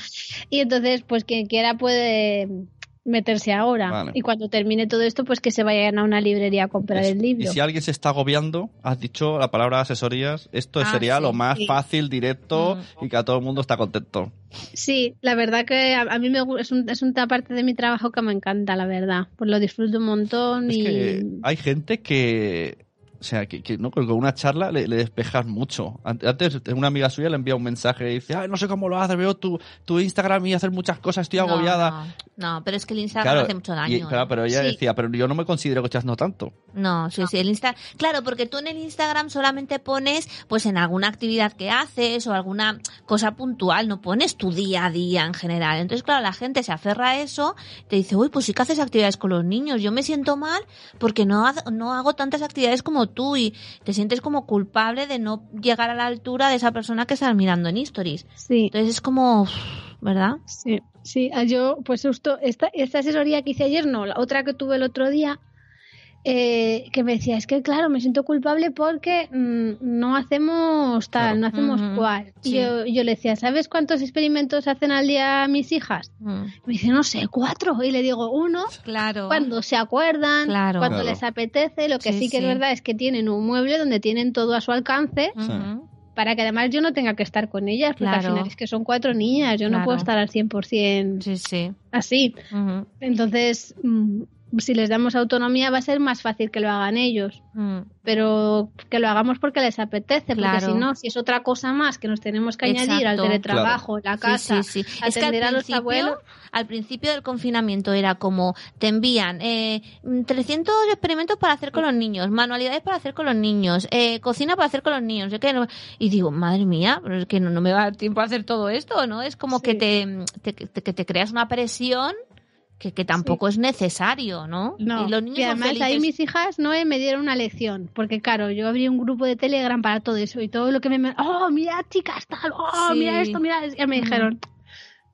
Y entonces, pues quien quiera puede meterse ahora. Vale. Y cuando termine todo esto, pues que se vayan a una librería a comprar el libro. Y si alguien se está agobiando, has dicho la palabra asesorías, esto Ah, sería sí, lo más sí. fácil, directo Mm. y que a todo el mundo está contento. Sí, la verdad que a, a mí me, es, un, es una parte de mi trabajo que me encanta, la verdad. Pues lo disfruto un montón Es y... que hay gente que, o sea, que, que no, que con una charla le, le despejas mucho. Ant- Antes una amiga suya le envía un mensaje y dice, ay, no sé cómo lo haces, veo tu, tu Instagram y hacer muchas cosas, estoy No, agobiada. no, no, pero es que el Instagram hace mucho daño y- claro, ¿eh? pero ella Sí. decía, pero yo no me considero que estoy haciendo tanto. No, sí, sí, el Insta... Claro, porque tú en el Instagram solamente pones, pues en alguna actividad que haces o alguna cosa puntual, no pones tu día a día en general. Entonces, claro, la gente se aferra a eso, te dice, uy, pues sí que haces actividades con los niños, yo me siento mal porque no, no hago tantas actividades como tú y te sientes como culpable de no llegar a la altura de esa persona que estás mirando en Stories. Sí, Entonces es como, ¿verdad? sí, sí. Ah, Yo, pues justo, esta, esta asesoría que hice ayer, no, la otra que tuve el otro día, eh, que me decía, es que claro, me siento culpable porque mm, no hacemos tal, Claro. no hacemos Ujú, cual. sí. Y yo, yo le decía, ¿sabes cuántos experimentos hacen al día mis hijas? Mm, Me dice, no sé, cuatro. Y le digo, uno, Claro. cuando se acuerdan, Claro. cuando Claro. les apetece. Lo que Sí, sí, que sí. es verdad es que tienen un mueble donde tienen todo a su alcance para que además yo no tenga que estar con ellas, porque Claro. al final es que son cuatro niñas, yo Claro. no puedo estar al 100% Sí, sí. así. Ujú, Entonces, mm, si les damos autonomía va a ser más fácil que lo hagan ellos, mm. pero que lo hagamos porque les apetece, Claro. porque si no, si es otra cosa más que nos tenemos que añadir al teletrabajo, la casa, Sí, sí, sí. Es que al atender a los abuelos. al principio del confinamiento era como te envían eh, 300 experimentos para hacer con los niños, manualidades para hacer con los niños, eh, cocina para hacer con los niños, qué, y digo, madre mía, pero es que no, no me va a dar tiempo a hacer todo esto, ¿no? Es como que te, te- que que te creas una presión que, que tampoco es necesario, ¿no? No, Y los niños y además ahí mis hijas no me dieron una lección, porque claro, yo abrí un grupo de Telegram para todo eso y todo lo que me... Oh, mira chicas, tal, oh, Sí. mira esto, mira... Y me dijeron,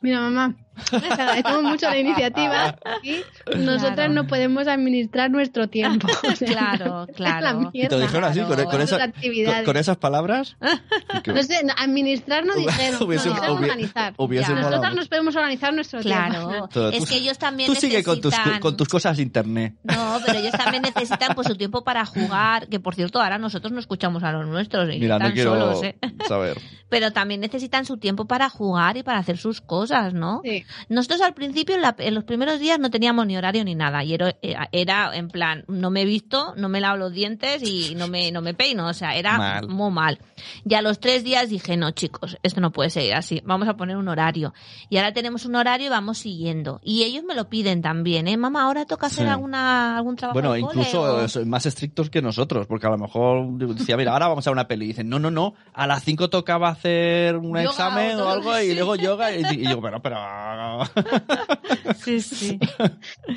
mira mamá, (laughs) te agradecemos mucho la iniciativa y nosotras Claro. no podemos administrar nuestro tiempo. O (laughs) sea, Claro, (laughs) claro. Y te lo mierda. dijeron así, con, Claro. con esa- Otras actividades. con- con esas palabras. No sé, no, administrar no dijeron, no, Hubiese- dijeron hubi- organizar. hubiese Nosotras nos podemos organizar nuestro tiempo. Claro, es tú- que ellos también Tú sigue con tus, necesitan- con tus cosas de internet. No, pero ellos también necesitan pues su tiempo para jugar, que por cierto ahora nosotros no escuchamos a los nuestros y Mira, no quiero solos, ¿eh? saber. Pero también necesitan su tiempo para jugar y para hacer sus cosas, ¿no? Sí. Nosotros al principio, en, la- en los primeros días, no teníamos ni horario ni nada. Y era, era- era en plan, no me he visto, no me lavo los dientes y no me, no me peino. O sea, era Mal. muy mal. Y a los tres días dije, no, chicos, esto no puede seguir así. Vamos a poner un horario. Y ahora tenemos un horario y vamos siguiendo. Y ellos me lo piden también, ¿eh? Mamá, ahora toca hacer Sí. alguna, algún trabajo Bueno, incluso o- más estrictos que nosotros, porque a lo mejor decía, mira, ahora vamos a una peli. Y dicen, no, no, no, a las 5 tocaba hacer un Yoga examen o algo y luego (laughs) yoga. Y, y yo, pero, pero, (laughs) Sí, sí.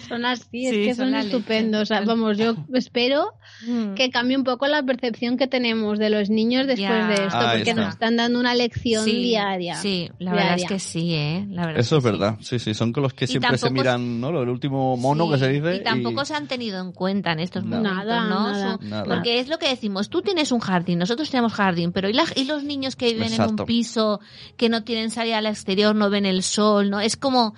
Son así, es Sí, que son estupendos. O sea, total. vamos, yo (laughs) espero Mm. que cambie un poco la percepción que tenemos de los niños después de esto, porque está. nos están dando una lección Sí, diaria. Sí, la verdad es que sí, ¿eh? La verdad Eso es sí. verdad, sí, sí, son con los que Y siempre se miran, ¿no? Lo- El último mono Sí, que se dice. Y tampoco se han tenido en cuenta en estos Nada. momentos, Nada, ¿no? nada. Su- Nada. Porque es lo que decimos, tú tienes un jardín, nosotros tenemos jardín, pero ¿y, la- y los niños que viven en un piso, que no tienen salida al exterior, no ven el sol, ¿no? Es como...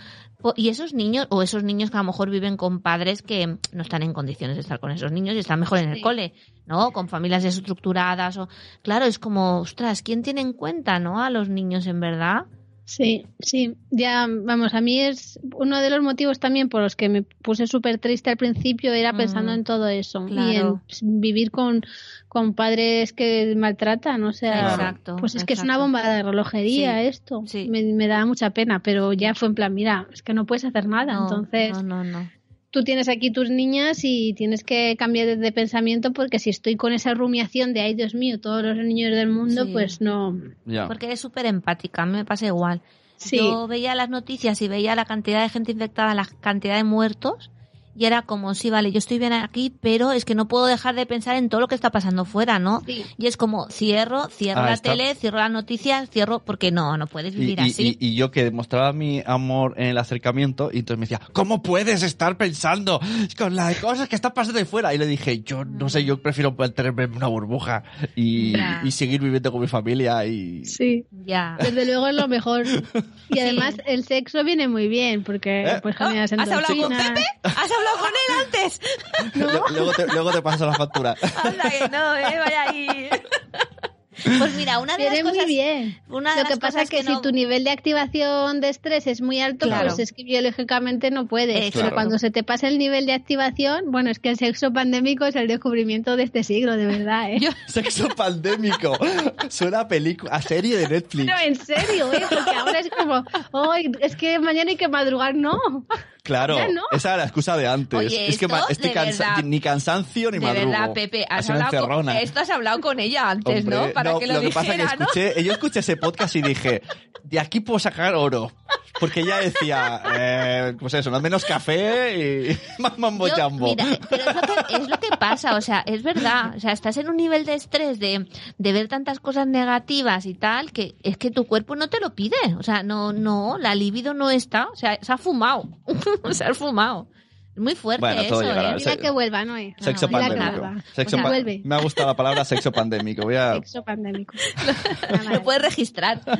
Y esos niños, o esos niños que a lo mejor viven con padres que no están en condiciones de estar con esos niños y están mejor en el Sí. cole, ¿no? Con familias desestructuradas o... Claro, es como, ostras, ¿quién tiene en cuenta, no? A los niños en verdad. Sí, sí, ya, vamos, a mí es uno de los motivos también por los que me puse súper triste al principio, era pensando Mm, en todo eso y en vivir con, con padres que maltratan, o sea, Exacto, pues es que es una bomba de relojería Sí, esto, sí. Me, me da mucha pena, pero ya fue en plan, mira, es que no puedes hacer nada, No, entonces No, no, no. Tú tienes aquí tus niñas y tienes que cambiar de, de pensamiento porque si estoy con esa rumiación de, ay Dios mío, todos los niños del mundo, Sí. pues no. Porque eres súper empática, a mí me pasa igual. sí. Yo veía las noticias y veía la cantidad de gente infectada, la cantidad de muertos, y era como, sí, vale, yo estoy bien aquí, pero es que no puedo dejar de pensar en todo lo que está pasando fuera, ¿no? Sí. Y es como, cierro, cierro Ah, la está. tele, cierro las noticias, cierro, porque no, no puedes vivir y- así. y- y yo que demostraba mi amor en el acercamiento, y entonces me decía, ¿cómo puedes estar pensando con las cosas que están pasando de fuera? Y le dije, yo no sé, yo prefiero mantenerme en una burbuja y, seguir viviendo con mi familia y... Sí. Ya. Desde luego es lo mejor. (laughs) Y además el sexo viene muy bien porque ¿Eh? pues generas ¿Has hablado con. Pepe? ¿Has hablado con él antes? Lu- (laughs) Luego, te, luego te paso la factura. Anda que no, eh, vaya ahí. (laughs) Pues mira, una de Viene las cosas... muy bien. Una de Lo que las pasa cosas es que, no- si tu nivel de activación de estrés es muy alto, Claro. pues es que biológicamente no puedes. Exacto. Pero cuando se te pasa el nivel de activación, bueno, es que el sexo pandémico es el descubrimiento de este siglo, de verdad, ¿eh? (laughs) Yo- Sexo pandémico. Suena a película, a serie de Netflix. No, en serio, ¿eh? Porque ahora es como, "Ay, es que mañana hay que madrugar, no. Claro, no. esa era la excusa de antes. Oye, es que estoy cansa- ni cansancio ni de madrugo. verdad, Pepe, Ha has hablado con, esto has hablado con ella antes, Hombre, ¿no? Para no, que lo, que pasa dijera, que ¿no? escuché, yo escuché ese podcast y dije, de aquí puedo sacar oro. Porque ella decía, eh, pues eso, no menos café y (laughs) más mambo Yo- jambo. Mira, pero es lo, que, es lo que pasa, o sea, es verdad. O sea, estás en un nivel de estrés de, de ver tantas cosas negativas y tal, que es que tu cuerpo no te lo pide. O sea, no, no, la libido no está. O sea, se ha fumado. (laughs) se ha fumado. Es muy fuerte Bueno, todo eso, llegará. ¿eh? Mira que vuelva, ¿no? eh? Sexo No, pandémico. Sexo O sea, pa- vuelve. Me ha gustado la palabra sexo pandémico. Voy a... Sexo pandémico. (laughs) Lo puedes registrar. (laughs)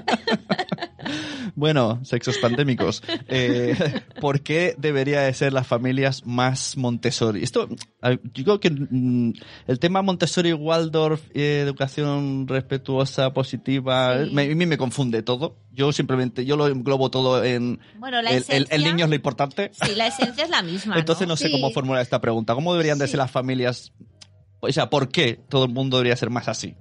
Bueno, sexos pandémicos. Eh, (laughs) ¿Por qué debería de ser las familias más Montessori? Esto, yo creo que mm, el tema Montessori, Waldorf, eh, educación respetuosa, positiva, Sí. me- a mí me confunde todo. Yo simplemente, yo lo englobo todo en Bueno, la el, el- el esencia- niño es lo importante. Sí, la esencia es la (laughs) misma. Entonces no sé Sí. cómo formular esta pregunta. ¿Cómo deberían de Sí. ser las familias? O sea, ¿por qué todo el mundo debería ser más así?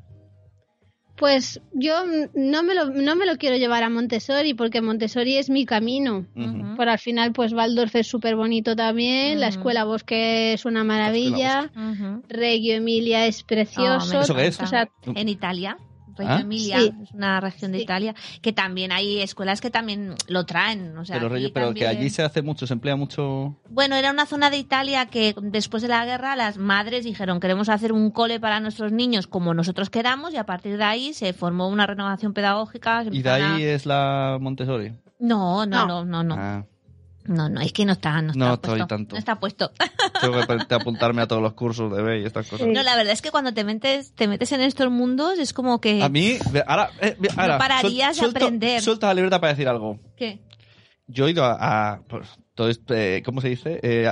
Pues yo no me, lo, no me lo quiero llevar a Montessori porque Montessori es mi camino. Ujú. Por al final, pues Waldorf es súper bonito también, la escuela Bosque es una maravilla. Reggio Emilia es Oh, precioso. me ¿Eso qué es? O sea, en Italia. Reggio ¿Ah? Emilia Sí. es una región de Sí. Italia que también hay escuelas que también lo traen. O sea, pero pero que allí se hace mucho, se emplea mucho. Bueno, era una zona de Italia que después de la guerra las madres dijeron queremos hacer un cole para nuestros niños como nosotros queramos y a partir de ahí se formó una renovación pedagógica. Y de ahí a- es la Montessori. No, no, No. no, no, no. Ah, No, no, es que no está, no está No puesto. estoy tanto. No está puesto. (laughs) tengo que apuntarme a todos los cursos de B y estas cosas. Sí. No, la verdad es que cuando te metes, te metes en estos mundos es como que... A mí, ahora, eh, ahora pararías de suelto- aprender. Suelta la libreta para decir algo. ¿Qué? Yo he ido a, a, pues, esto, eh, ¿cómo se dice? Eh,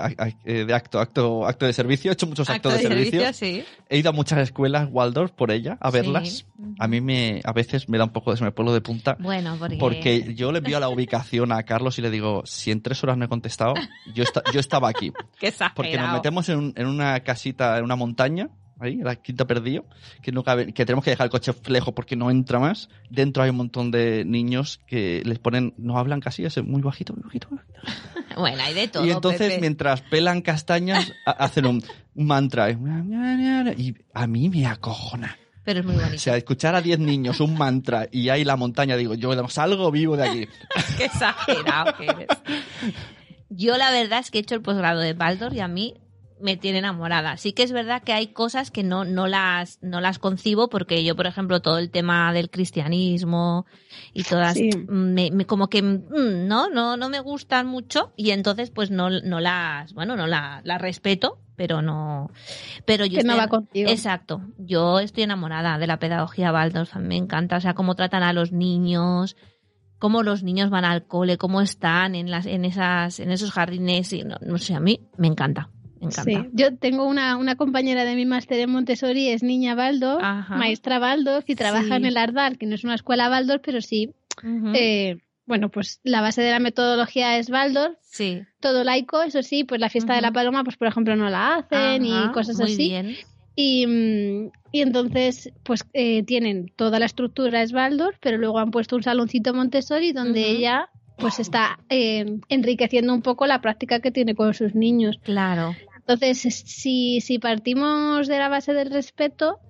eh, de acto, acto, acto de servicio. He hecho muchos actos de, servicio. sí. He ido a muchas escuelas Waldorf por ella, a verlas. A mí me, a veces me da un poco de se me pone de punta. Bueno, porque... Porque yo le envío la ubicación a Carlos y le digo, si en tres horas no he contestado, yo, esta- yo estaba aquí. (laughs) Qué exagerado. Porque nos metemos en, un- en una casita, en una montaña, ahí, la quinta perdido, que, no cabe- que tenemos que dejar el coche lejos porque no entra más. Dentro hay un montón de niños que les ponen, no hablan casi, es muy bajito, muy bajito. muy (laughs) bajito. Bueno, hay de todo, y entonces, Pepe. mientras pelan castañas, ha- hacen un, un mantra. Y a mí me acojona. pero es muy bonito. O sea, escuchar a 10 niños un mantra y hay la montaña, digo, yo salgo vivo de aquí. (laughs) Qué exagerado que eres. Yo la verdad es que he hecho el posgrado de Baldor y a mí me tiene enamorada. Sí que es verdad que hay cosas que no, no, las, no las concibo porque yo, por ejemplo, todo el tema del cristianismo y todas, Sí. me, me- como que mm, no, no, no me gustan mucho y entonces pues no, no las, bueno, no la- las respeto, pero no, pero yo Que no estoy- va contigo. Exacto. Yo estoy enamorada de la pedagogía Waldorf. Me encanta. O sea, cómo tratan a los niños, cómo los niños van al cole, cómo están en las, en esas, en esos jardines. Y no, no sé, a mí me encanta. Me encanta. Sí, yo tengo una, una compañera de mi máster en Montessori, es niña Ajá. maestra Waldorf y trabaja Sí. en el Ardal, que no es una escuela Waldorf, pero sí, eh, bueno, pues la base de la metodología es Waldorf, sí. todo laico, eso sí, pues la fiesta de la paloma, pues por ejemplo no la hacen Ajá, y cosas muy así. bien. Y, y entonces, pues eh, tienen toda la estructura es Waldorf, pero luego han puesto un saloncito Montessori donde ella pues está eh, enriqueciendo un poco la práctica que tiene con sus niños. Claro. Entonces, es- si, si partimos de la base del respeto,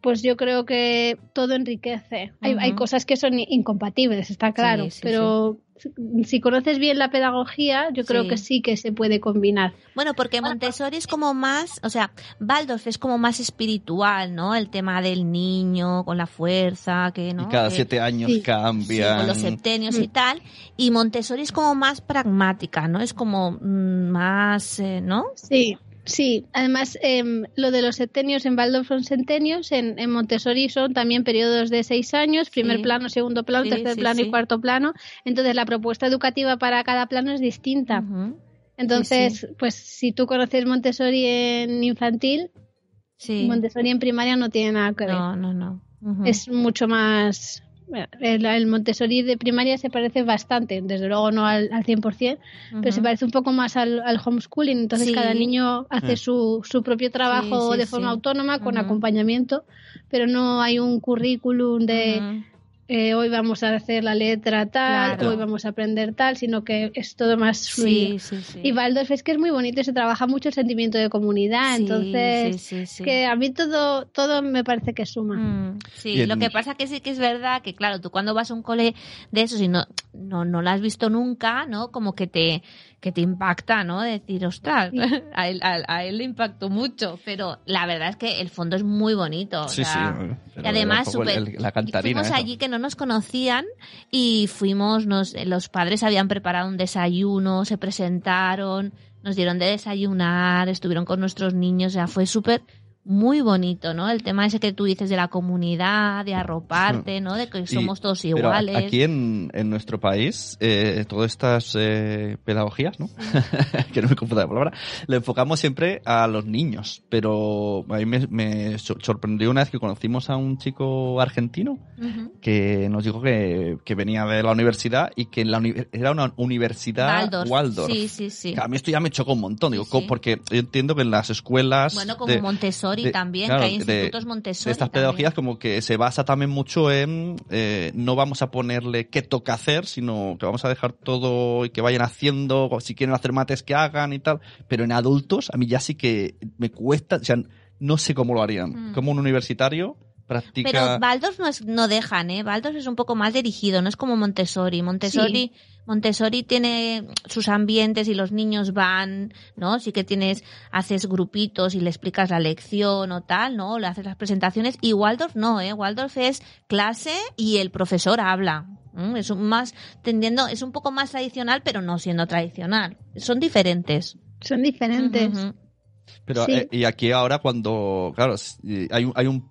pues yo creo que todo enriquece. Hay, hay cosas que son incompatibles, está claro, Sí, sí, pero si- si conoces bien la pedagogía, yo creo Sí. que sí que se puede combinar. Bueno, porque Montessori es como más, o sea, Waldorf es como más espiritual, ¿no? El tema del niño con la fuerza, que no. y cada Que- siete años sí. Sí, cambian. con los septenios y Mm. tal. Y Montessori es como más pragmática, ¿no? Es como mm, más, eh, ¿no? Sí, sí. Además, em, lo de los septenios en Waldorf son centenios, en, en Montessori son también periodos de seis años, primer Sí. plano, segundo plano, Sí, tercer sí, plano y cuarto plano. Entonces, la propuesta educativa para cada plano es distinta. Entonces, pues si tú conoces Montessori en infantil. Montessori en primaria no tiene nada que ver. No, no, no. Es mucho más... El, el Montessori de primaria se parece bastante, desde luego no al, al 100%, pero se parece un poco más al, al homeschooling. Entonces Sí. cada niño hace Mm. su, su propio trabajo Sí, sí, de forma sí. autónoma, con acompañamiento, pero no hay un currículum de. Eh, hoy vamos a hacer la letra tal, Claro. hoy vamos a aprender tal, sino que es todo más fluido. Sí, sí, sí. Y Waldorf es que es muy bonito y se trabaja mucho el sentimiento de comunidad, Sí, entonces sí, sí, sí. que a mí todo todo me parece que suma. Mm, sí, en- lo que pasa que sí que es verdad que, claro, tú cuando vas a un cole de esos y no, no, no lo has visto nunca, ¿no? Como que te, que te impacta, ¿no? Decir, ostras, (laughs) a él, a, a él le impactó mucho, pero la verdad es que el fondo es muy bonito. o Sí, sea, sí. y además, el- el- la cantarina. fuimos allí que no nos conocían y fuimos, nos, los padres habían preparado un desayuno, se presentaron, nos dieron de desayunar, estuvieron con nuestros niños, o sea, fue súper muy bonito, ¿no? El tema ese que tú dices de la comunidad, de arroparte, ¿no? De que somos todos Pero a- iguales. aquí en, en nuestro país, eh, todas estas eh, pedagogías, ¿no? (laughs) que no me confunda la palabra, le enfocamos siempre a los niños. Pero a mí me, me sor- sorprendió una vez que conocimos a un chico argentino Ujú. que nos dijo que, que venía de la universidad y que en la uni- era una universidad Waldorf. Waldorf. Sí, sí, sí. A mí esto ya me chocó un montón, digo, sí. porque yo entiendo que en las escuelas Bueno, como de- Montessori de- también, claro, que hay de- institutos Montessori. de estas también. pedagogías como que se basa también mucho en eh, no vamos a ponerle qué toca hacer, sino que vamos a dejar todo y que vayan haciendo, si quieren hacer mates que hagan y tal. Pero en adultos a mí ya sí que me cuesta, o sea, no sé cómo lo harían. Mm. Como un universitario practica... Pero Waldorf no, es- no dejan, ¿eh? Waldorf es un poco más dirigido, no es como Montessori. Montessori, Montessori tiene sus ambientes y los niños van, ¿no? Sí que tienes, haces grupitos y le explicas la lección o tal, ¿no? Le haces las presentaciones. Y Waldorf no, ¿eh? Waldorf es clase y el profesor habla. Es un más tendiendo, es un poco más tradicional, pero no siendo tradicional. Son diferentes. Son diferentes. Pero Sí. eh, y aquí ahora cuando, claro, hay un, hay un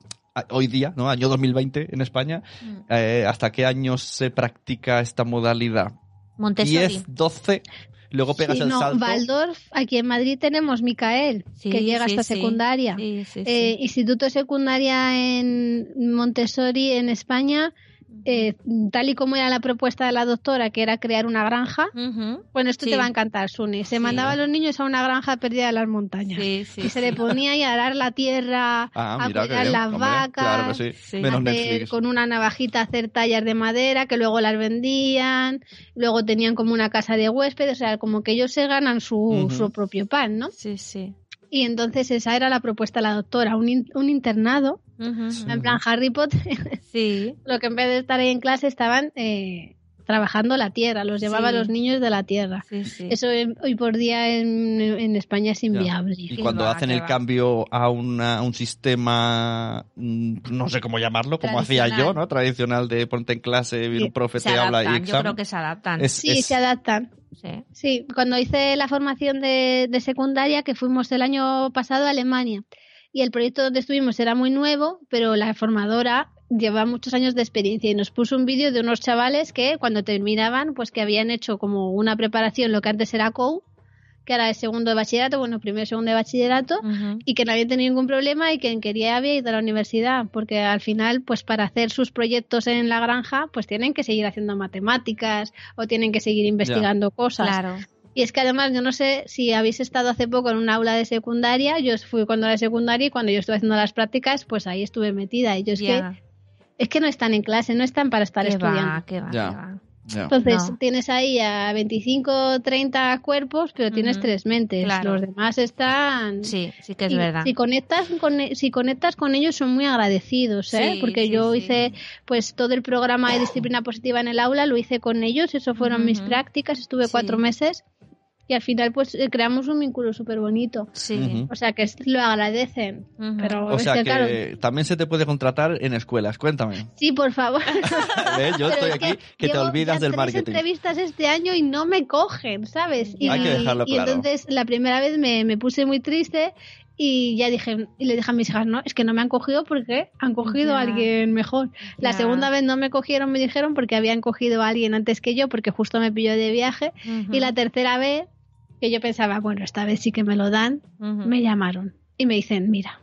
hoy día, ¿no? Año 2020 en España, Mm. eh, ¿hasta qué años se practica esta modalidad? Montessori. 10, 12, luego pegas Sí, el no, salto. Waldorf, aquí en Madrid tenemos Micael, Sí, que llega sí, hasta sí. secundaria. Sí, sí, sí. Eh, instituto secundaria en Montessori en España, eh, tal y como era la propuesta de la doctora, que era crear una granja. Bueno, esto Sí. te va a encantar, Suni. Se Sí. mandaba a los niños a una granja perdida en las montañas. Sí, sí, y se le ponía ahí a arar la tierra, Ah, a cuidar bien, las hombre, vacas, Claro que sí. Sí. Menos hacer Netflix. con una navajita hacer tallas de madera que luego las vendían, luego tenían como una casa de huéspedes, o sea, como que ellos se ganan su, propio pan, ¿no? Sí, sí. Y entonces esa era la propuesta de la doctora, un, in- un internado En plan, Harry Potter, (laughs) Sí. lo que en vez de estar ahí en clase estaban eh, trabajando la tierra, los llevaba a Sí. los niños de la tierra. Sí, sí. Eso hoy por día en, en España es inviable. Y cuando va, hacen el va. cambio a una- un sistema, mm, no sé cómo llamarlo, como hacía yo, Tradicional. ¿no? Tradicional de ponte en clase, viene un profe, se te habla y adaptan, yo examen. creo que se adaptan. Es- Sí, es- se adaptan. Sí. Sí, cuando hice la formación de, de secundaria, que fuimos el año pasado a Alemania, y el proyecto donde estuvimos era muy nuevo, pero la formadora lleva muchos años de experiencia y nos puso un vídeo de unos chavales que cuando terminaban, pues que habían hecho como una preparación, lo que antes era COU, que era el segundo de bachillerato, bueno, primero y segundo de bachillerato, y que no habían tenido ningún problema y quien quería había ido a la universidad, porque al final, pues para hacer sus proyectos en la granja, pues tienen que seguir haciendo matemáticas o tienen que seguir investigando cosas. Claro. Y es que además, yo no sé si habéis estado hace poco en un aula de secundaria, yo fui cuando era secundaria y cuando yo estuve haciendo las prácticas, pues ahí estuve metida. Y yo es, que, es que no están en clase, no están para estar Qué estudiando. va, qué va, qué va. Entonces No. tienes ahí a 25, 30 cuerpos, pero tienes tres mentes. Claro. Los demás están... Sí, sí que es Y verdad. Si conectas con e- si conectas con ellos son muy agradecidos, ¿eh? Sí, Porque sí, yo sí. hice pues todo el programa de disciplina positiva en el aula lo hice con ellos, eso fueron mis prácticas, estuve Sí. cuatro meses y al final pues eh, creamos un vínculo súper bonito. Sí. Ujú. O sea que lo agradecen, Ujú. pero O sea que, que claro, también se te puede contratar en escuelas. Cuéntame. sí, por favor. (laughs) (laughs) ¿Eh? Yo Pero estoy es aquí que te llevo olvidas del marketing. entrevistas este año y no me cogen, ¿sabes? Y, Hay que dejarlo y claro. entonces la primera vez me, me puse muy triste y ya dije, y le dije a mis hijas, no, es que no me han cogido porque han cogido Ya. a alguien mejor. La segunda vez no me cogieron, me dijeron porque habían cogido a alguien antes que yo, porque justo me pilló de viaje. Ujú. Y la tercera vez, que yo pensaba, bueno, esta vez sí que me lo dan, Ujú. me llamaron y me dicen, mira,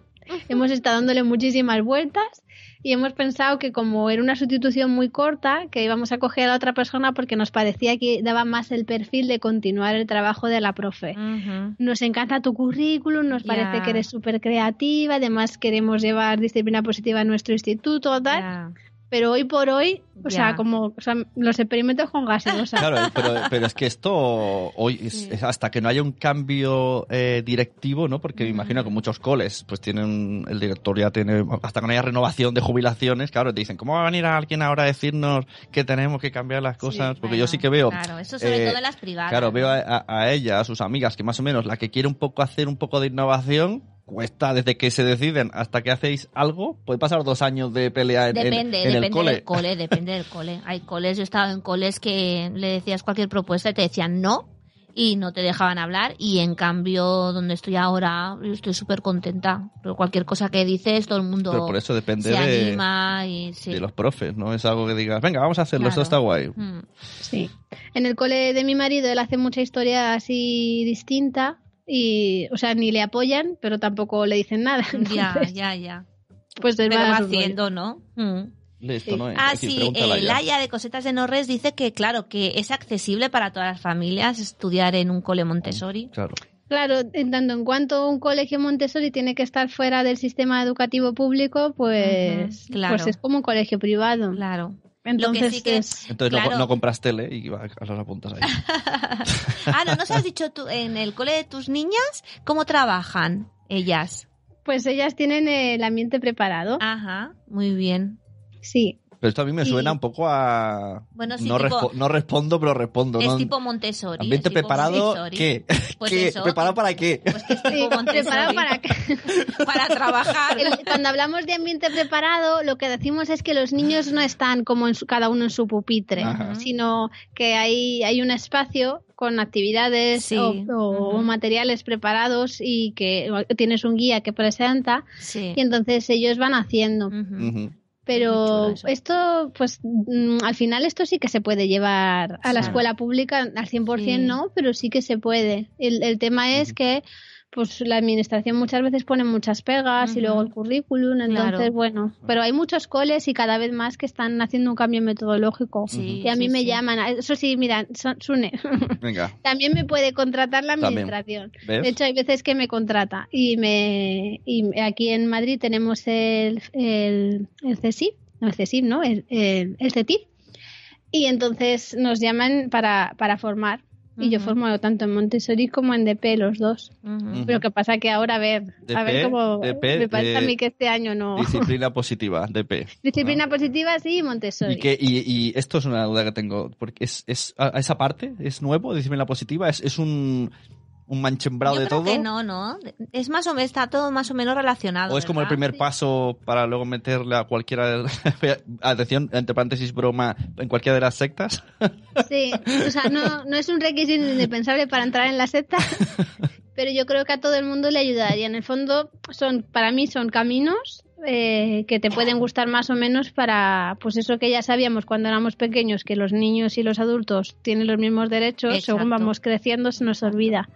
hemos estado dándole muchísimas vueltas y hemos pensado que como era una sustitución muy corta, que íbamos a coger a otra persona porque nos parecía que daba más el perfil de continuar el trabajo de la profe. Ujú. Nos encanta tu currículum, nos Ya. parece que eres súper creativa, además queremos llevar disciplina positiva en nuestro instituto, tal, Ya. Pero hoy por hoy, o Ya. sea, como o sea, los experimentos con gaseosa. (laughs) Claro, pero, pero es que esto hoy es, hasta que no haya un cambio eh, directivo, ¿no? Porque me imagino que muchos coles pues tienen el director ya tiene hasta que no haya renovación de jubilaciones, claro, te dicen, ¿cómo va a venir alguien ahora a decirnos que tenemos que cambiar las cosas? Porque yo sí que veo Claro, eso sobre eh, todo en las privadas. Claro, veo ¿no? a, a- a ella, a sus amigas, que más o menos la que quiere un poco hacer un poco de innovación, cuesta desde que se deciden hasta que hacéis algo, puede pasar dos años de pelea en, en- Depende, en depende el cole. del cole, depende del cole. (laughs) Hay coles, yo he estado en coles que le decías cualquier propuesta y te decían no y no te dejaban hablar y en cambio donde estoy ahora yo estoy súper contenta. Pero cualquier cosa que dices todo el mundo Pero por eso depende se de, anima y sí. de los profes, no es algo que digas, venga, vamos a hacerlo, esto Claro. está guay. Mm. Sí. En el cole de mi marido él hace mucha historia así distinta y, o sea, ni le apoyan, pero tampoco le dicen nada. (laughs) Ya, Entonces, ya, ya. Pues él va haciendo, ¿no? Mm. ¿no? Es Ah, sí, eh, ella. Laia de Cosetas de Norres dice que, claro, que es accesible para todas las familias estudiar en un cole Montessori. Claro. Claro, en tanto en cuanto un colegio Montessori tiene que estar fuera del sistema educativo público, pues, claro. pues es como un colegio privado. Claro. Entonces, Lo que sí que es- Entonces no- Claro. no, compras tele y va a las apuntas ahí. (laughs) ah, no, ¿nos has dicho tú en el cole de tus niñas cómo trabajan ellas? pues ellas tienen el ambiente preparado. Ajá, muy bien. Sí, Pero esto a mí me Y- suena un poco a... Bueno, sí, no, tipo- respo- no respondo, pero respondo. Es ¿no? tipo Montessori. Ambiente tipo preparado, Montessori. ¿qué? (laughs) Pues ¿Qué? eso, ¿Preparado para qué? Pues que es Sí, tipo Montessori. preparado para (laughs) para trabajar. El- cuando hablamos de ambiente preparado, lo que decimos es que los niños no están como en su- cada uno en su pupitre, Ajá. sino que hay, hay un espacio con actividades Sí. o, materiales preparados y que tienes un guía que presenta Sí. y entonces ellos van haciendo. Muy Pero esto, pues mm, al final esto sí que se puede llevar a la escuela pública, al 100% Sí. no, pero sí que se puede. El, el tema es que pues la administración muchas veces pone muchas pegas y luego el currículum, entonces Claro. bueno, pero hay muchos coles y cada vez más que están haciendo un cambio metodológico. Sí, y a mí sí, me sí. llaman, eso sí, mira, Son- Sune, (laughs) Venga, también me puede contratar la administración. De hecho, hay veces que me contrata. Y me y aquí en Madrid tenemos el, el, el no el CESIF, ¿no? El, el, el CETIF. Y entonces nos llaman para, para formar. Y yo formo tanto en Montessori como en DP, los dos. Ujú. Pero que pasa que ahora, a ver, a ver cómo... DP, me parece a eh, mí que este año no... Disciplina (laughs) positiva, DP. Disciplina positiva, sí, y Montessori. ¿Y, qué- y, y esto es una duda que tengo, porque es, es a esa parte es nuevo, disciplina positiva, es, es un, un manchembrado de creo todo. que no, no. Es más o menos, está todo más o menos relacionado. ¿O es como el primer paso para luego meterle a cualquiera de (laughs) atención, entre paréntesis broma, en cualquiera de las sectas? (laughs) Sí, o sea, no, no es un requisito indispensable para entrar en la secta, (laughs) pero yo creo que a todo el mundo le ayudaría. En el fondo, son para mí son caminos eh, que te pueden gustar más o menos para, pues eso que ya sabíamos cuando éramos pequeños, que los niños y los adultos tienen los mismos derechos, Exacto. según vamos creciendo se nos olvida.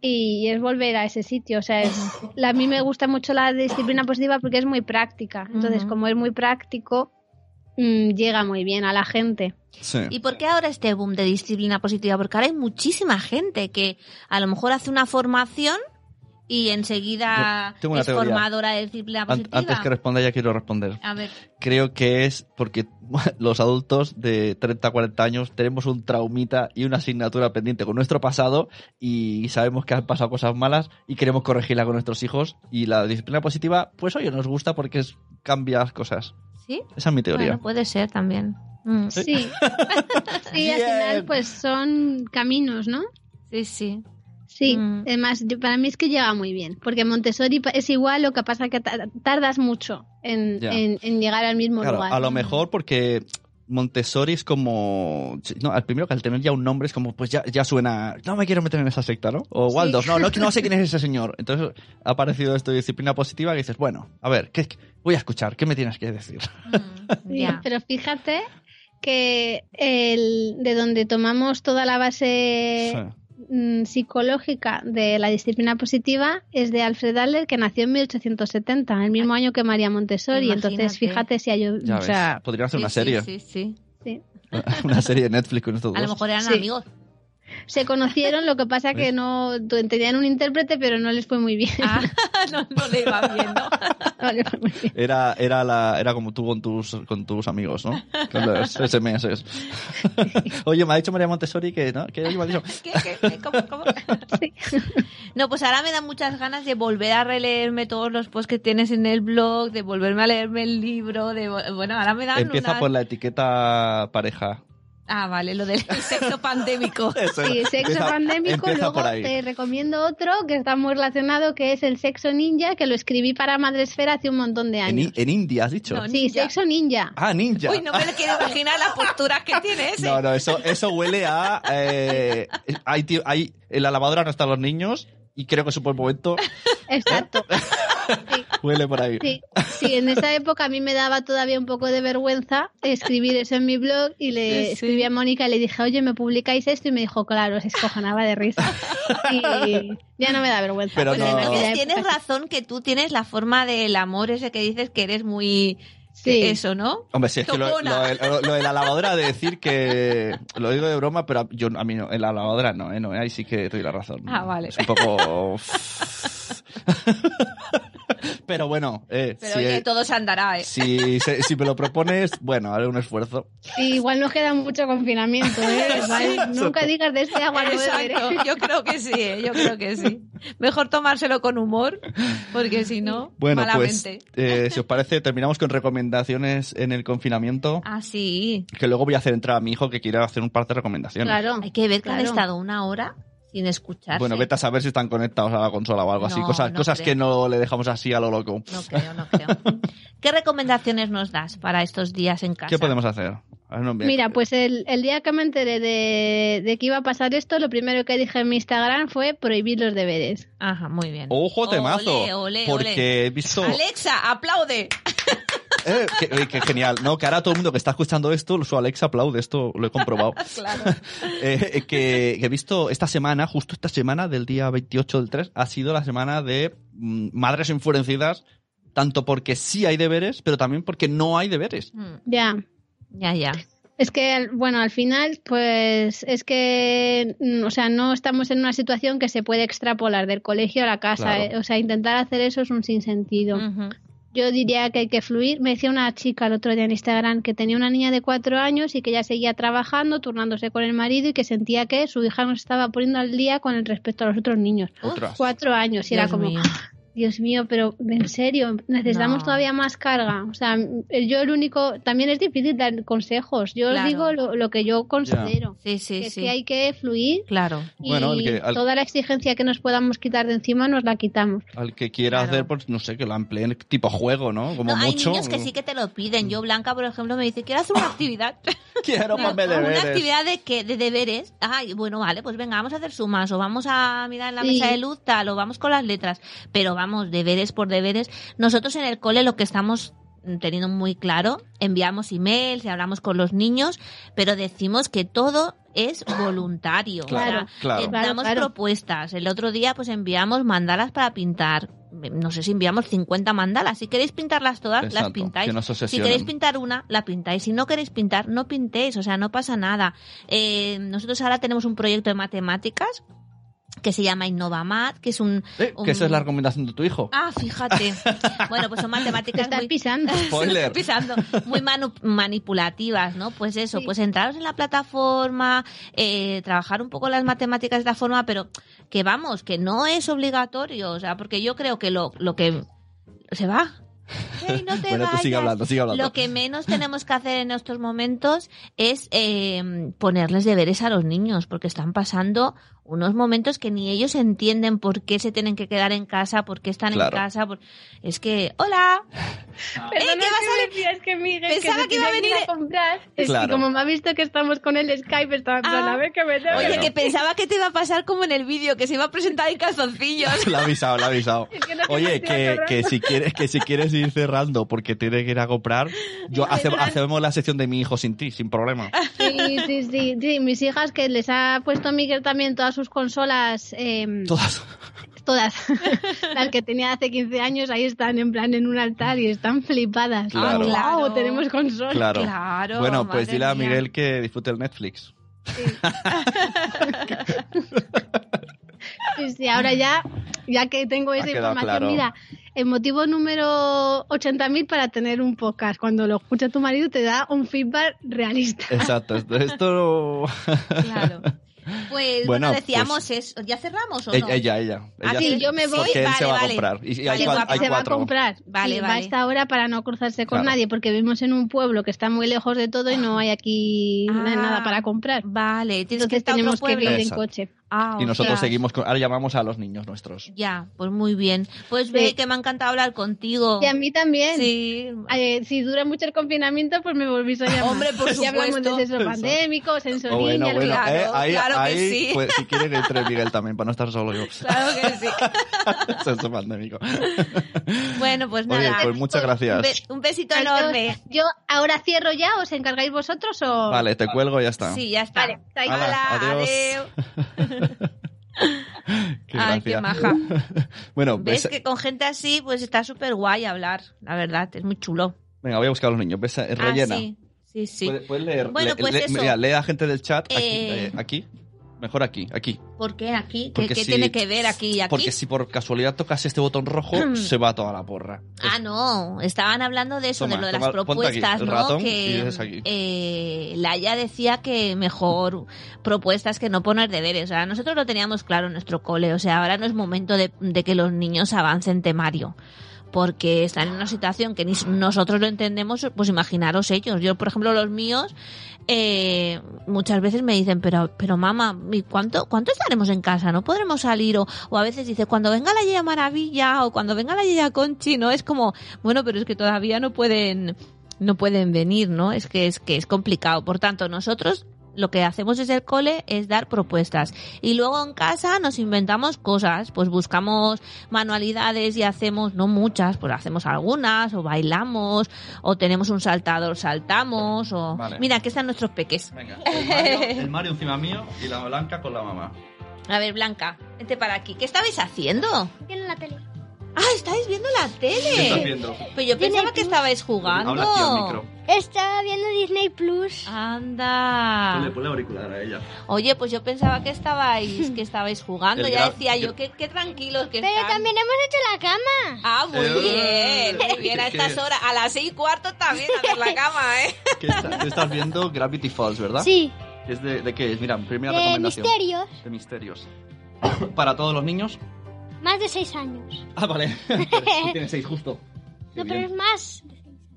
Y es volver a ese sitio, o sea, es, la- a mí me gusta mucho la disciplina positiva porque es muy práctica. Entonces, como es muy práctico, mm, llega muy bien a la gente. Sí. ¿Y por qué ahora este boom de disciplina positiva? Porque ahora hay muchísima gente que a lo mejor hace una formación y enseguida Yo tengo una es teoría. formadora de disciplina An- positiva. antes que responda ya quiero responder. A ver, Creo que es porque (laughs) los adultos de 30, 40 años tenemos un traumita y una asignatura pendiente con nuestro pasado y sabemos que han pasado cosas malas y queremos corregirla con nuestros hijos. Y la disciplina positiva, pues oye, nos gusta porque es, cambia las cosas. ¿sí? Esa es mi teoría. Bueno, puede ser también. Mm, Sí. sí, (laughs) al final pues son caminos, ¿no? Sí, sí. Sí, Mm. además yo- para mí es que llega muy bien, porque Montessori es igual, lo que pasa que ta- tardas mucho en, en- en llegar al mismo Claro, lugar. a lo mejor porque Montessori es como. No, al primero que al tener ya un nombre es como, pues ya, ya suena. No me quiero meter en esa secta, ¿no? O Sí. Waldos, no, no, no sé quién es ese señor. (laughs) Entonces ha aparecido esto de disciplina positiva que dices, bueno, a ver, ¿qué, voy a escuchar, ¿qué me tienes que decir? Mm. Pero fíjate que el, de donde tomamos toda la base Sí. Mm, psicológica de la disciplina positiva es de Alfred Adler, que nació en 1870, el mismo año que María Montessori. Imagínate. Entonces, fíjate si hay... O sea, podría hacer Sí, una serie. Sí, sí. sí. (laughs) una serie de Netflix con estos A lo dos. mejor eran Sí. amigos. Se conocieron, lo que pasa que no tenían un intérprete, pero no les fue muy bien. Ah, (laughs) no, no le iba bien, ¿no? (laughs) No les fue muy bien. Era, era, la, era como tú con tus, con tus amigos, ¿no? Con los (laughs) SMS. Oye, me ha dicho María Montessori que, ¿no? Que me ha dicho, ¿Qué, qué, qué? ¿Cómo, cómo? No, pues ahora me dan muchas ganas de volver a releerme todos los posts que tienes en el blog, de volverme a leerme el libro, de bueno, ahora me dan empieza unas- por la etiqueta pareja. Ah, vale, lo del (laughs) sexo pandémico. (laughs) Eso. Sí, sexo Empieza- pandémico. empieza Luego te recomiendo otro que está muy relacionado, que es el sexo ninja, que lo escribí para Madresfera hace un montón de años. En India, has dicho. No, Sí, ninja. sexo ninja. Ah, ninja. Uy, no me lo quiero imaginar las posturas que tiene ese. No, no, eso, eso huele a. eh, hay, tío- hay, en la lavadora no están los niños y creo que es un buen momento. Exacto. Sí, Huele por ahí. sí, sí, en esa época a mí me daba todavía un poco de vergüenza escribir eso en mi blog y le Sí, sí. escribí a Mónica y le dije, oye, ¿me publicáis esto? Y me dijo, claro, se escojonaba de risa. (laughs) Y ya no me da vergüenza. Pero Pues no- tienes razón que tú tienes la forma del amor ese que dices que eres muy... Sí. Eso, ¿no? Hombre, sí, es que lo, lo- lo- lo de la lavadora de decir que. Lo digo de broma, pero yo a mí no, en la lavadora no, ¿eh? No, ahí sí que doy la razón. Ah, vale. Es un poco. (laughs) pero bueno, eh, Pero si, oye, todo se andará, ¿eh? si, se- si me lo propones, (laughs) bueno, haré un esfuerzo. Sí, igual nos queda mucho confinamiento, ¿eh? (laughs) ¿Vale? Nunca digas de este agua no. Exacto, yo creo que sí, ¿eh? yo creo que sí. Mejor tomárselo con humor, porque si no, Bueno, pues, malamente. eh, si os parece, terminamos con recomendaciones en el confinamiento. Ah, sí. Que luego voy a hacer entrar a mi hijo que quiere hacer un par de recomendaciones. Claro. Hay que ver que han Claro. estado una hora sin. Bueno, vete a saber si están conectados a la consola o algo así. Cosas, no cosas creo. que no le dejamos así a lo loco. No creo, no creo. (laughs) ¿Qué recomendaciones nos das para estos días en casa? ¿Qué podemos hacer? No, Mira, pues el, el día que me enteré de, de que iba a pasar esto, lo primero que dije en mi Instagram fue prohibir los deberes. Ajá, muy bien. Ojo temazo. Ole, ole, porque ole. he visto. Alexa, aplaude. (laughs) Eh, qué, qué genial. No, que ahora todo el mundo que está escuchando esto, su Alexa aplaude. Esto lo he comprobado. (laughs) Claro. (laughs) Eh, eh, que, que he visto esta semana, justo esta semana del día 28 del 3, ha sido la semana de mm, madres enfurecidas, tanto porque sí hay deberes, pero también porque no hay deberes. Mm, Ya. Ya, ya. Es que, al- bueno, al final, pues es que, mm, o sea, no estamos en una situación que se puede extrapolar del colegio a la casa. Claro. eh. O sea, intentar hacer eso es un sinsentido. Ujú. Yo diría que hay que fluir. Me decía una chica el otro día en Instagram que tenía una niña de cuatro años y que ya seguía trabajando, turnándose con el marido y que sentía que su hija no se estaba poniendo al día con el respecto a los otros niños. Ostras. Cuatro años y era como, mío. (laughs) Dios mío, pero en serio, necesitamos No. todavía más carga. O sea, yo el único, también es difícil dar consejos. Yo Claro. os digo lo, lo que yo considero. Sí, sí, que es sí. que hay que fluir Claro. y Bueno, que- al- toda la exigencia que nos podamos quitar de encima nos la quitamos. Al que quiera Claro. hacer, pues no sé, que lo empleen tipo juego, ¿no? Como No, hay mucho. niños que sí que te lo piden. Yo, Blanca, por ejemplo, me dice, quiero hacer una actividad. (laughs) Quiero Digo, más deberes. Una actividad de que de deberes. Ay, bueno, vale, pues venga, vamos a hacer sumas o vamos a mirar en la Sí. mesa de luz tal o vamos con las letras. Pero vamos, deberes por deberes. Nosotros en el cole lo que estamos teniendo muy claro, enviamos emails y hablamos con los niños, pero decimos que todo es voluntario. Claro, O sea, claro. eh, Claro, damos claro. propuestas. El otro día pues enviamos mandalas para pintar. No sé si enviamos 50 mandalas. Si queréis pintarlas todas, las pintáis. no Si queréis pintar una, la pintáis. Si no queréis pintar, no pintéis. O sea, no pasa nada. Eh, nosotros ahora tenemos un proyecto de matemáticas que se llama Innovamat, que es un... Eh, un- que esa es la recomendación de tu hijo. Ah, fíjate. (laughs) bueno, pues son Te matemáticas estás muy... pisando. (laughs) Spoiler. Pisando. Muy manu- manipulativas, ¿no? Pues eso, Sí. pues entraros en la plataforma, eh, trabajar un poco las matemáticas de esta forma, pero que vamos, que no es obligatorio, o sea, porque yo creo que lo, lo que se va. Ey, no te Bueno, tú sigue vayas. hablando, sigue hablando. Lo que menos tenemos que hacer en estos momentos es eh, ponerles deberes a los niños, porque están pasando unos momentos que ni ellos entienden por qué se tienen que quedar en casa, por qué están Claro. en casa. por- Es que, hola, Perdona ¿qué vas a que decías que Miguel Pensaba se que iba a venir- a comprar. Es Claro. que como me ha visto que estamos con el Skype, estaba Ah. a ver que me tengo Oye, Bueno. que pensaba que te iba a pasar como en el vídeo, que se iba a presentar en calzoncillos. (laughs) La ha avisado, la ha avisado. (laughs) Es que no Oye, que, que si quieres, que si quieres ir cerrando porque tiene que ir a comprar, yo hace- hacemos la sección de mi hijo sin ti, sin problema. Sí, sí, sí, sí. Mis hijas que les ha puesto Miguel también todas sus consolas, eh, Todas. todas, (laughs) las que tenía hace 15 años, ahí están en plan en un altar y están flipadas. Claro. Como, Claro. "Guau, tenemos consolas. Claro. Claro, Bueno, pues dile a. Miguel que disfrute el Netflix. (laughs) Sí, sí, ahora ya, ya que tengo esa información, claro. mira, el motivo número 80.000 para tener un podcast. Cuando lo escucha tu marido te da un feedback realista. Exacto. Esto, esto- Claro. (laughs) Pues Bueno, bueno, decíamos eso. ¿Ya cerramos o no? ella, ella, ella. Ah, sí, sí, yo me voy. Porque él se Vale, va a vale. comprar. Y, y Vale, hay, hay se va a cuatro. comprar. Vale, Sí, Va vale. a esta hora para no cruzarse con Claro. nadie, porque vivimos en un pueblo que está muy lejos de todo y no hay aquí Ah, nada para comprar. Vale, tienes que Entonces tenemos otro que ir en coche. Ah, Y nosotros seguimos con... Ahora llamamos a los niños nuestros. Ya, pues muy bien. Pues ve Sí. que me ha encantado hablar contigo. Y a mí también. Sí. Eh, si dura mucho el confinamiento, pues me volvís a llamar. Hombre, por (laughs) Ya hablamos supuesto. de sexo pandémico, sexo Oh, bueno, bueno. claro, eh, ahí, claro que ahí, sí. pues, si quiere que entre Miguel también, para no estar solo yo. (laughs) Claro que sí. (laughs) Es pandémico. Bueno, pues Oye, nada. pues muchas gracias. Un, be- un besito Adiós. enorme. Yo ahora cierro ya, ¿os encargáis vosotros o...? Vale, te cuelgo y ya está. Sí, ya está. Vale, está ahí. Hola, Hala, adiós. (laughs) Qué Ay, qué gracia. maja. (laughs) bueno, ¿Ves que con gente así, pues está súper guay hablar, la verdad, es muy chulo. venga, voy a buscar a los niños. ¿Ves? Es Ah, rellena. sí, sí, sí. ¿Puedes, puedes leer? Bueno, Le- pues le- eso. Mira, lee a gente del chat aquí. Eh. eh, aquí. Mejor aquí, aquí. ¿Por qué aquí? ¿Qué, Porque qué si- tiene que ver aquí y aquí? Porque si por casualidad tocas este botón rojo, (clears throat) se va toda la porra. Ah, no, estaban hablando de eso, Toma, de lo de toma, las aquí propuestas, el ¿no? ratón y que dices aquí. eh, Laia decía que mejor propuestas que no poner deberes. O sea, nosotros lo teníamos claro en nuestro cole. O sea, ahora no es momento de, de que los niños avancen temario. Porque están en una situación que ni nosotros lo entendemos, pues imaginaros ellos. Yo, por ejemplo, los míos, eh, muchas veces me dicen, pero, pero mamá, ¿y cuánto, cuánto estaremos en casa? ¿No podremos salir? O, o a veces dice, cuando venga la Yaya Maravilla o cuando venga la Yaya Conchi, ¿no? Es como, bueno, pero es que todavía no pueden, no pueden venir, ¿no? Es que es que es complicado. Por tanto, nosotros lo que hacemos desde el cole es dar propuestas. Y luego en casa nos inventamos cosas, pues buscamos manualidades y hacemos, no muchas, pues hacemos algunas, o bailamos, o tenemos un saltador, saltamos, o... Vale. Mira, aquí están nuestros peques. Venga, el Mario, (laughs) el Mario encima mío y la Blanca con la mamá. A ver, Blanca, vente para aquí. ¿Qué estabais haciendo? Tiene la tele. Ah, estáis viendo la ¿Qué estás tele. viendo? Pero yo pensaba que estabais jugando. Habla aquí al micro. Estaba viendo Disney Plus. Anda. Ponle, ponle auricular a ella. Oye, pues yo pensaba que estabais, que estabais jugando. El ya decía yo, qué, qué tranquilos que Pero están. también hemos hecho la cama. Ah, muy Eh. bien, muy también a ¿Qué- estas qué- horas, a las seis y cuarto también hacer la cama, ¿eh? (laughs) ¿Qué está- estás viendo Gravity Falls, ¿verdad? Sí, ¿Es de, de qué es? Mira, primera de recomendación. misterios. De misterios. (coughs) ¿Para todos los niños? Más de seis años. Ah, vale. (laughs) Tú (laughs) tienes seis justo. Qué No, pero es más.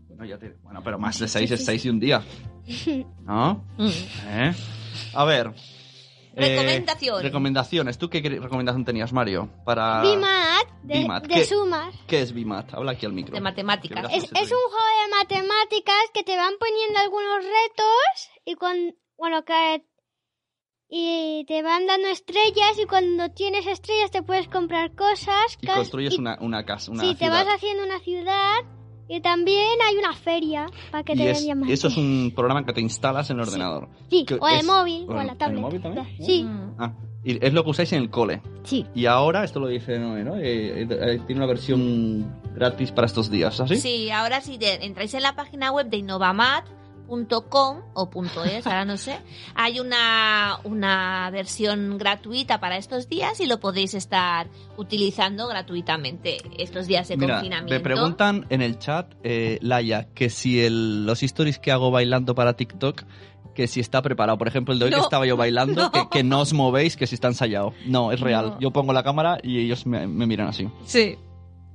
Bueno, ya te- bueno, pero más de seis es seis y un día. ¿No? ¿Eh? A ver. eh, Recomendación. recomendaciones. ¿Tú qué recomendación tenías, Mario? Para... BIMAT, de, BIMAT. de ¿Qué? sumas. ¿Qué es BIMAT? Habla aquí al micro. De matemáticas. Es, un juego de matemáticas que te van poniendo algunos retos y cuando, bueno, que y te van dando estrellas y cuando tienes estrellas te puedes comprar cosas. Y construyes y- una, una casa, una sí, te ciudad. vas haciendo una ciudad y también hay una feria para que Y te es- den llamadas. eso es un (laughs) programa que te instalas en el ordenador. Sí, que o el es- móvil, o o en- la ¿en tablet. el móvil también? Sí. Ah, y es lo que usáis en el cole. sí. Y ahora, esto lo dice Noé, ¿no? Eh, eh, tiene una versión gratis para estos días, ¿así? Sí, ahora si entráis en la página web de innovamat.com o punto .es, ahora no sé, hay una, una versión gratuita para estos días y lo podéis estar utilizando gratuitamente estos días de Mira, confinamiento. me preguntan en el chat, eh, Laia, que si el- los stories que hago bailando para TikTok, que si está preparado. Por ejemplo, el de hoy que estaba yo bailando, (laughs) no. que, que no os movéis, que si está ensayado. No, es real. No. Yo pongo la cámara y ellos me, me miran así. Sí,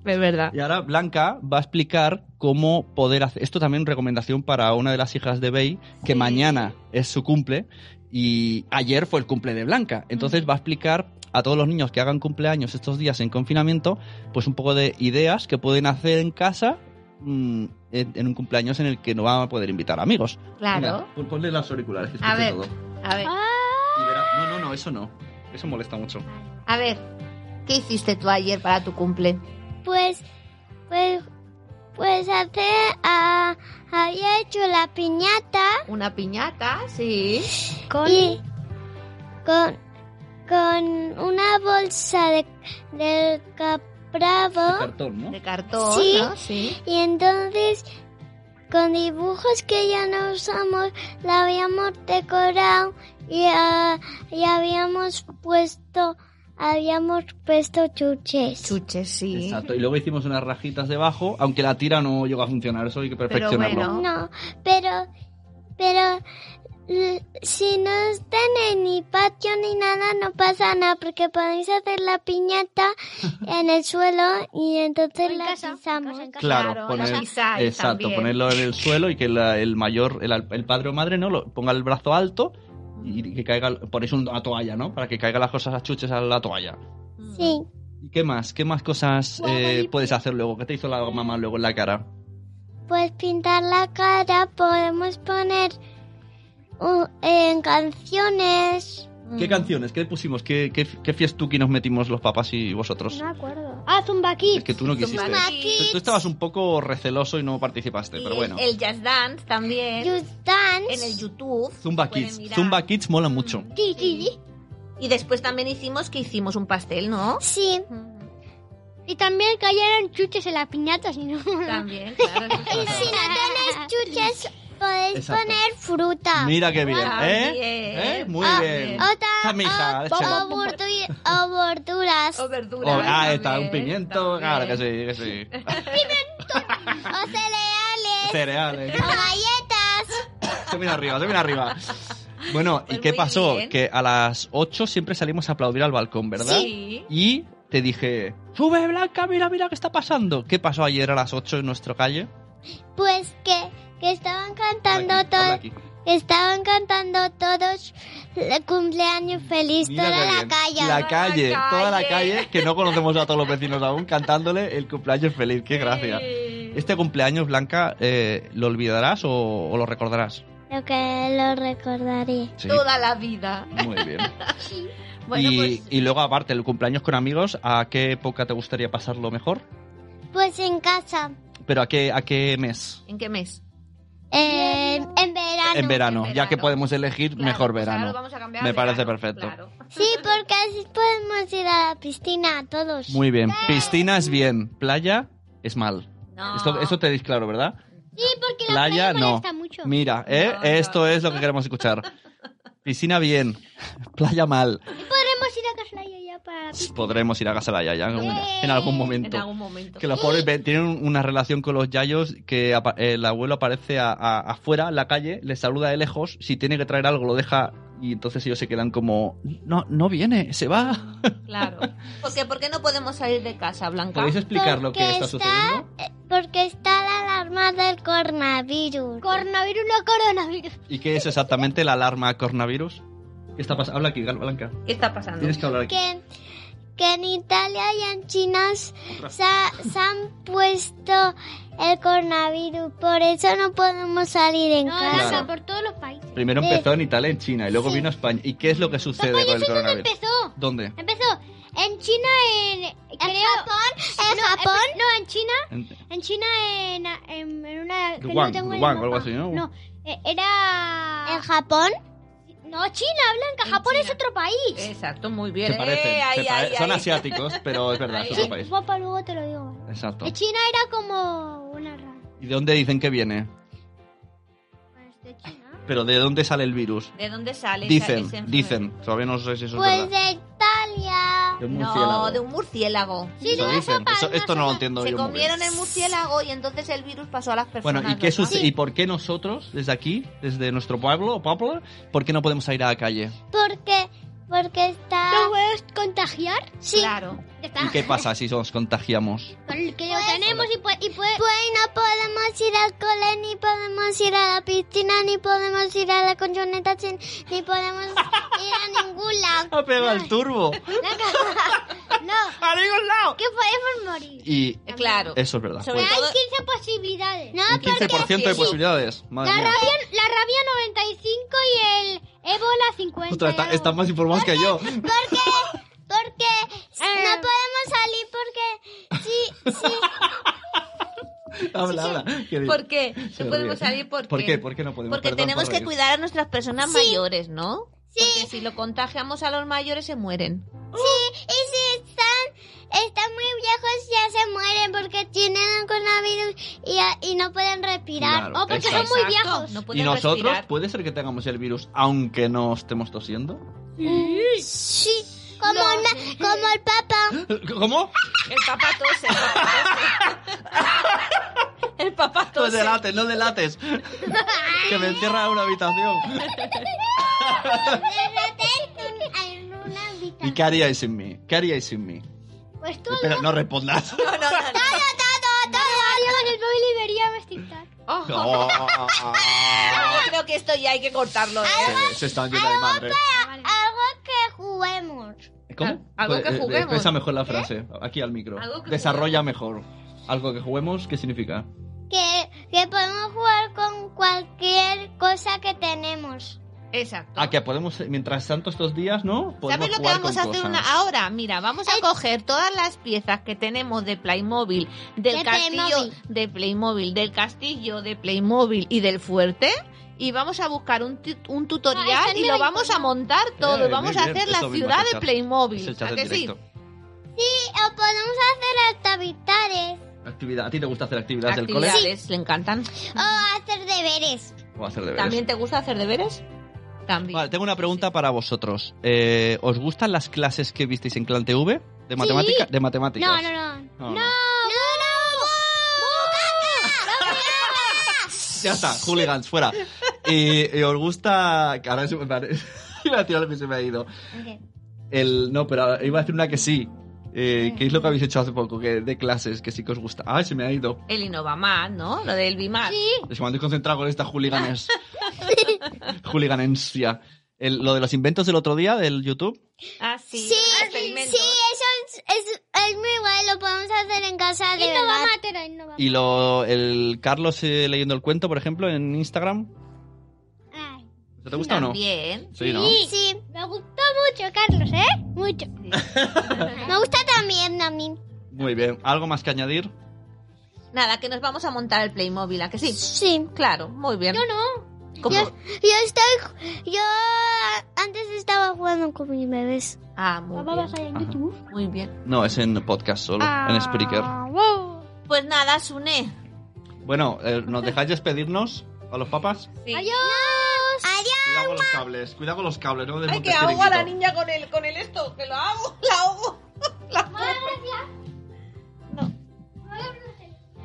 es verdad. Y ahora Blanca va a explicar cómo poder hacer... Esto también recomendación para una de las hijas de Bey, que Sí. mañana es su cumple y ayer fue el cumple de Blanca. Entonces va a explicar a todos los niños que hagan cumpleaños estos días en confinamiento, pues un poco de ideas que pueden hacer en casa mm, en, en un cumpleaños en el que no van a poder invitar amigos. Claro. Venga, ponle las auriculares, que A ver. todo. A ver, No, no, no, eso no. Eso molesta mucho. a ver, ¿qué hiciste tú ayer para tu cumple? Pues, pues, pues hace, ah, había hecho la piñata Una piñata, sí. y con, con una bolsa de, del De capravo cartón, ¿no? De cartón, Sí. ¿no? Sí. y entonces con dibujos que ya no usamos la habíamos decorado y, ah, y habíamos puesto, habíamos puesto chuches. Chuches, sí. Exacto. Y luego hicimos unas rajitas debajo, aunque la tira no llegó a funcionar. Eso hay que perfeccionarlo. bueno. No, pero, pero si no están en ni patio ni nada, no pasa nada, porque podéis hacer la piñata (laughs) en el suelo y entonces en la casa, en pisamos. casa, en casa. Claro, Claro, poner, exacto, también. ponerlo en el suelo y que la- el mayor, el, el padre o madre, ¿no? Lo, ponga el brazo alto y que caiga, ponéis una toalla, ¿no? Para que caigan las cosas chuches a la toalla. Sí, ¿Y qué más? ¿Qué más cosas eh, puedes hacer luego? ¿Qué te hizo la mamá luego en la cara? pues pintar la cara, podemos poner uh, en canciones. Mm. ¿Qué canciones? ¿Qué pusimos? ¿Qué, qué, qué fiestuki nos metimos los papás y vosotros? No me acuerdo. Ah, Zumba Kids. Es que tú no quisiste. Zumba Tú, Kids. tú estabas un poco receloso y no participaste, Y pero bueno. el, Jazz Dance también. Just Dance. En el YouTube. Zumba Kids. mirar. Zumba Kids mola mucho. Sí, sí, sí. Y después también hicimos que hicimos un pastel, ¿no? Sí. Y también cayeron chuches en la piñata, si no. También, (laughs) claro. Y si no tenéis chuches, (laughs) podéis Exacto. poner fruta. Mira qué bien, Ah, ¿eh? bien. ¿Eh? Muy Ah, bien. O, ta- Esa mija, o- verduras. O verduras. Ah, está, un pimiento, también. claro que sí, que sí. (laughs) o cereales. Cereales. o galletas. Se viene arriba, se viene arriba. Bueno, ¿y Pues qué pasó? bien. Que a las 8 siempre salimos a aplaudir al balcón, ¿verdad? Sí. Y te dije, sube Blanca, mira, mira qué está pasando. ¿Qué pasó ayer a las 8 en nuestra calle? Pues que, que estaban cantando todos. Estaban cantando todos el cumpleaños feliz, Mira toda la calle. La Toda calle, la toda la calle. que no conocemos a todos los vecinos aún, cantándole el cumpleaños feliz. Qué gracia. Este cumpleaños, Blanca, eh, ¿lo olvidarás o, o lo recordarás? Lo que lo recordaré. Sí. Toda la vida. Muy bien. (laughs) Bueno, y, pues y luego, aparte, el cumpleaños con amigos, ¿a qué época te gustaría pasarlo mejor? Pues en casa. ¿Pero a qué, a qué mes? ¿en qué mes? En, en verano. En verano, ya que podemos elegir Claro, mejor pues ahora verano. lo vamos a cambiar Me a parece verano, perfecto. claro. Sí, porque así podemos ir a la piscina todos. Muy bien. Piscina es bien, playa es mal. No. Esto, esto te dis claro, ¿verdad? Sí, porque la Playa playa no. mucho. Mira, ¿eh? No, no, esto es lo que queremos escuchar. Piscina bien, (laughs) playa mal. Podremos ir a para pista. Podremos ir a casa de la Yaya en algún, en algún En momento. algún momento. Que los pobres tienen un- una relación con los yayos que el abuelo aparece a- a- afuera, en la calle, les saluda de lejos, si tiene que traer algo lo deja y entonces ellos se quedan como, no, no viene, se va. Claro. (laughs) ¿Por qué, ¿Por qué no podemos salir de casa, Blanca? ¿Podéis explicar lo que está- sucediendo? Eh, Porque está la alarma del coronavirus. Coronavirus, no coronavirus. ¿Y qué es exactamente la alarma coronavirus? ¿Qué está pasando? Habla aquí, Gal- Blanca. ¿Qué está pasando? Tienes que hablar aquí. que, que en Italia y en China se, se han puesto el coronavirus, por eso no podemos salir en No, casa. Claro. por todos los países. Primero Eh, empezó en Italia, en China, y luego sí. vino a España. ¿Y qué es lo que sucede Papá, con el coronavirus? empezó. ¿Dónde? Empezó en China, en... En creo- Japón, en no, Japón, empe- No, en China, En- en China, en, en, en una... no Wuhan, algo así, ¿no? No, eh, era... en Japón, No, China, Blanca, En Japón es China. otro país. Exacto, muy bien. Se parecen, Eh, se ahí, pare- ahí, son ahí. asiáticos, pero es verdad, Ahí. es otro Sí, país. papá, luego te lo digo. Exacto. China era como una rara. ¿Y de dónde dicen que viene? ¿Pero de dónde sale el virus? ¿De dónde sale Dicen, esa dicen. Todavía no sé si eso es pues verdad. de Italia. De un No, de un murciélago. Eso dicen. Eso- esto no lo entiendo Se yo muy bien. comieron el murciélago y entonces el virus pasó a las personas. Bueno, ¿y qué sucede? ¿Y por qué nosotros, desde aquí, desde nuestro pueblo, pueblo, por qué no podemos ir a la calle? Porque, porque está... ¿Lo puedes contagiar? Sí, Claro. ¿Y qué pasa si nos contagiamos? Con el que lo tenemos y puede... Y puede... Pues no podemos ir al cole, ni podemos ir a la piscina, ni podemos ir a la colchoneta, sin- ni podemos ir a ningún lado. (laughs) ¡Ha pegado el turbo! (laughs) (laughs) no, ¡A ningún lado! que podemos morir. Y Eh, Claro. eso es verdad. Sobre Pues, Hay todo- 15 posibilidades. No, un 15% de sí. posibilidades. Madre La mía. rabia, la rabia 95 y el ébola 50. Ostras, está- están más informados que yo. Porque, porque Eh. no podemos salir porque sí, sí. (laughs) habla, habla. ¿Qué dices? ¿Por qué? No podemos salir porque... ¿Por qué? ¿Por qué no podemos? Porque Perdón tenemos por que cuidar a nuestras personas mayores, ¿no? Porque si lo contagiamos a los mayores se mueren. Sí, y si están, están muy viejos ya se mueren porque tienen el coronavirus y, no pueden respirar. Claro, Oh, porque exacto. son muy viejos. No ¿Y nosotros? respirar. ¿Puede ser que tengamos el virus aunque no estemos tosiendo? Sí, como, No, el, sí. como el papa. ¿Cómo? El papá tose. El papá tose. (laughs) El papá No tose. delates, no delates. (laughs) que me encierra en una habitación. En una habitación. ¿Y qué haríais sin mí? ¿Qué haríais sin mí? Pues todo. Espera, no respondas. No, no, no. no. Haríamos el móvil y TikTok. Oh, No. Yo creo que esto ya hay que cortarlo. ¿eh? Se, se están yendo de madre. Algo que juguemos. ¿Cómo? Algo que Pues, eh, juguemos. Expresa mejor la frase, aquí al micro. Que Desarrolla mejor. Algo que juguemos, ¿qué significa? Que, que podemos jugar con cualquier cosa que tenemos. Exacto. Ah, que podemos, mientras tanto estos días, ¿no? Podemos ¿Sabes lo que vamos a hacer una ahora? Mira, vamos a coger todas las piezas que tenemos de Playmobil, del De castillo Playmobil. de Playmobil, del castillo de Playmobil y del fuerte y vamos a buscar un, un tutorial y lo vamos a montar todo Eh, y vamos a bien, hacer la ciudad de. Playmobil. Es el chat ¿A que sí? Sí, o podemos hacer actividades. Actividad. ¿A ti te gusta hacer actividades del cole? Actividades, le encantan. O hacer deberes. O hacer deberes. ¿También te gusta hacer deberes? También. Vale, tengo una pregunta para vosotros. Eh, ¿Os gustan las clases que visteis en Clan TV de matemática? De matemáticas. No, no, no. No, no. ¡No, Ya está, hooligans, fuera. Y, y os gusta. que Ahora se me parece. (laughs) Iba a tirar que se me ha ido. El, no, pero iba a decir una que sí. Eh, ¿Qué es lo que habéis hecho hace poco? Que, de clases, que sí que os gusta. Ay, se me ha ido. El Innovamat, ¿no? Lo del Bimat. Sí. Es que me estoy concentrado con esta hooliganes. Hooliganencia. (laughs) El- lo de los inventos del otro día del YouTube. Ah, sí. Sí, sí, eso es, es, es muy guay, lo podemos hacer en casa de va verdad. Y lo, el Carlos eh, leyendo el cuento, por ejemplo, en Instagram. ¿Te gusta o no? Sí, ¿no? Sí, Me gustó mucho, Carlos, ¿eh? Mucho. (laughs) me gusta también a mí. Muy bien. ¿Algo más que añadir? Nada, que nos vamos a montar el Playmobil, ¿a que sí? Sí. Claro, muy bien. Yo no. ¿Cómo? Yo, yo estoy, yo antes estaba jugando con mis bebés. Ah, muy Papá, bien. vas a ir en. YouTube. Muy bien. No, es en podcast solo, en Spreaker. Ah, wow. Pues nada, Sune. Bueno, eh, ¿nos dejáis despedirnos a los papas? Sí. Adiós. Cuidado con los cables, cuidado con los cables, no Ay, que ahogo a la niña con el, con el esto, que lo hago, (laughs) la ahogo. La No.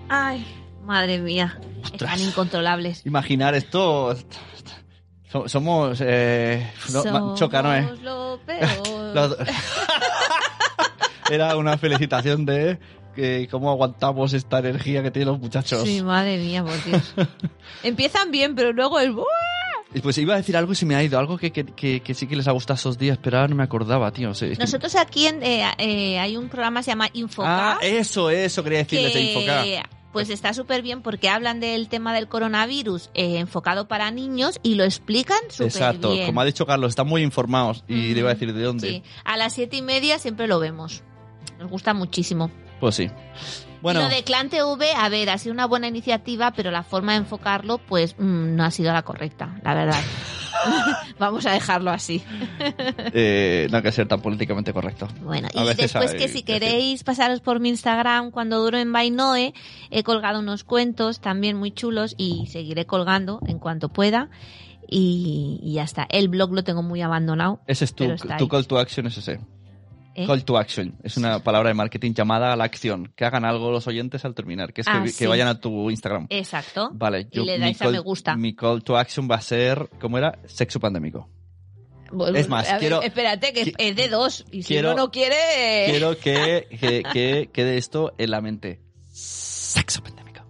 Ay, madre mía. Están incontrolables. Imaginar esto... so- Somos... Eh, no, ma- choca, ¿no? eh? Somos lo peor. (laughs) Era una felicitación de que cómo aguantamos esta energía que tienen los muchachos. Sí, madre mía, por Dios. (laughs) Empiezan bien, pero luego el... pues iba a decir algo y se me ha ido, algo que, que, que- que sí que les ha gustado esos días, pero ahora no me acordaba, tío. Nosotros aquí en, eh, eh, hay un programa que se llama Infoca. Ah, eso, eso quería decirles de Infoca. pues está súper bien porque hablan del tema del coronavirus eh, enfocado para niños y lo explican súper Exacto, bien. como ha dicho Carlos, están muy informados y le iba a decir de dónde. Sí, a las siete y media siempre lo vemos. Nos gusta muchísimo. Pues sí. Bueno, Y lo de Clan TV, a ver, ha sido una buena iniciativa, pero la forma de enfocarlo, pues mm, no ha sido la correcta, la verdad. (laughs) Vamos a dejarlo así. eh, no hay que ser tan políticamente correcto. Bueno, A y después hay que si que queréis pasaros por mi Instagram cuando duro en Bainoe, he colgado unos cuentos también muy chulos y seguiré colgando en cuanto pueda. Y, y ya está. El blog lo tengo muy abandonado. Ese es tu, call to action, es ese. ¿Eh? Call to action. Es una palabra de marketing llamada a la acción. Que hagan algo los oyentes al terminar, que es Ah, que sí. vayan a tu Instagram. Exacto. Vale, Y le dais a me gusta. Mi call to action va a ser, ¿cómo era? Sexo pandémico. Bueno, Es más, ver, quiero- espérate, que es de dos. Y si quiero- uno no quiere. Quiero que, (laughs) que, que quede esto en la mente. Sexo pandémico.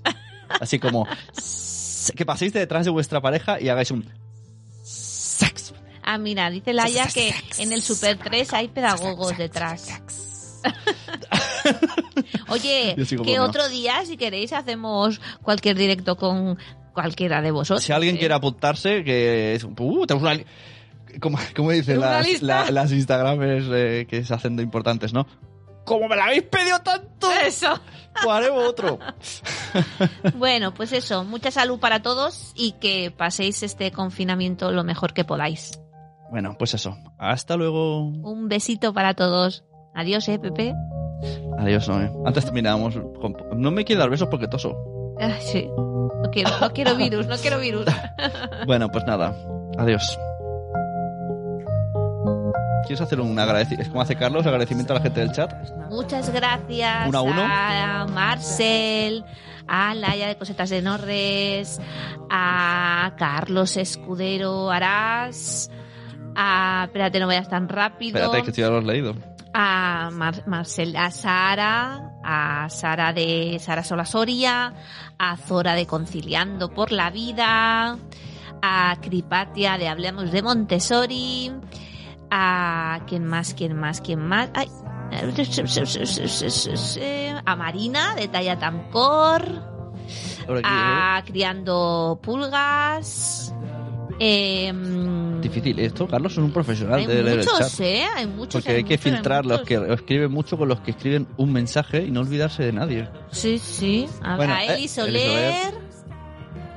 Así como que paséis de detrás de vuestra pareja y hagáis un. Ah, mira, dice Laia que en el Super 3 hay pedagogos detrás. (laughs) Oye, que no. otro día, si queréis, hacemos cualquier directo con cualquiera de vosotros. Si alguien ¿eh? quiere apuntarse, que es, uh, tenemos una como dicen las, la- las Instagramers eh, que se hacen de importantes, ¿no? Como me la habéis pedido tanto, Eso. pues haremos otro. (laughs) Bueno, pues eso, mucha salud para todos y que paséis este confinamiento lo mejor que podáis. Bueno, pues eso. Hasta luego. Un besito para todos. Adiós, eh, Pepe. Adiós, Noé. Antes terminábamos. con- No me quiero dar besos porque toso. Ah, sí. No quiero, no quiero virus, no quiero virus. (laughs) Bueno, pues nada. Adiós. ¿Quieres hacer un agradecimiento? Es como hace Carlos, agradecimiento a la gente del chat. Muchas gracias ¿Uno a uno? a Marcel, a Laia de Cosetas de Norres, a Carlos Escudero Arás, a... Espérate, no vayas tan rápido. Espérate, que esto ya lo has leído. a Mar- Marcel, a Sara, a Sara de Sara Sola Soria, a Zora de Conciliando por la Vida, a Cripatia de Hablemos de Montessori, a quién más, quién más, quién más, Ay. a Marina de Talla Tamcor, a Criando Pulgas, ¿eh? Difícil esto, Carlos, es un profesional hay de leer el chat. muchos, ¿eh? Hay muchos. Porque hay que muchos, filtrar los que escriben mucho con los que escriben un mensaje y no olvidarse de nadie. Sí, sí. A, Bueno, a eh, Eli Eli Soler.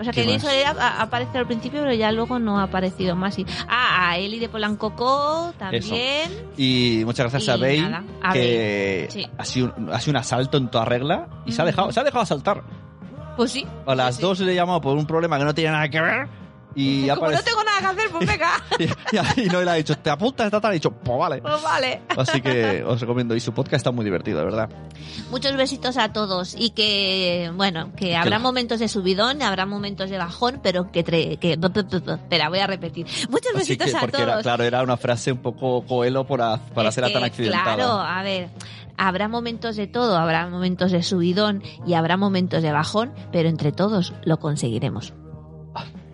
O sea que ¿Qué Eli? Soler aparecido al principio, pero ya luego no ha aparecido más. Y- Ah, a Eli de Polancoco también. Y muchas gracias Y a Bey, nada, a que Bey, sí. ha, sido, un- ha sido un asalto en toda regla y se ha dejado, se ha dejado asaltar. Pues sí. A las sí. dos le he llamado por un problema que no tenía nada que ver y ha Como no tengo nada que hacer, pues venga. (laughs) y, y no le ha dicho, ¿te apuntas esta tarde? Y he dicho, pues vale. pues vale. Así que os recomiendo. Y su podcast está muy divertido, de verdad. Muchos besitos a todos. Y que, bueno, que habrá momentos de subidón, habrá momentos de bajón, pero que. tre- que espera, voy a repetir. Muchos Así besitos que, a porque todos. era, claro, era una frase un poco coelo para, para Es hacerla tan accidentada. Claro, a ver, habrá momentos de todo, habrá momentos de subidón y habrá momentos de bajón, pero entre todos lo conseguiremos.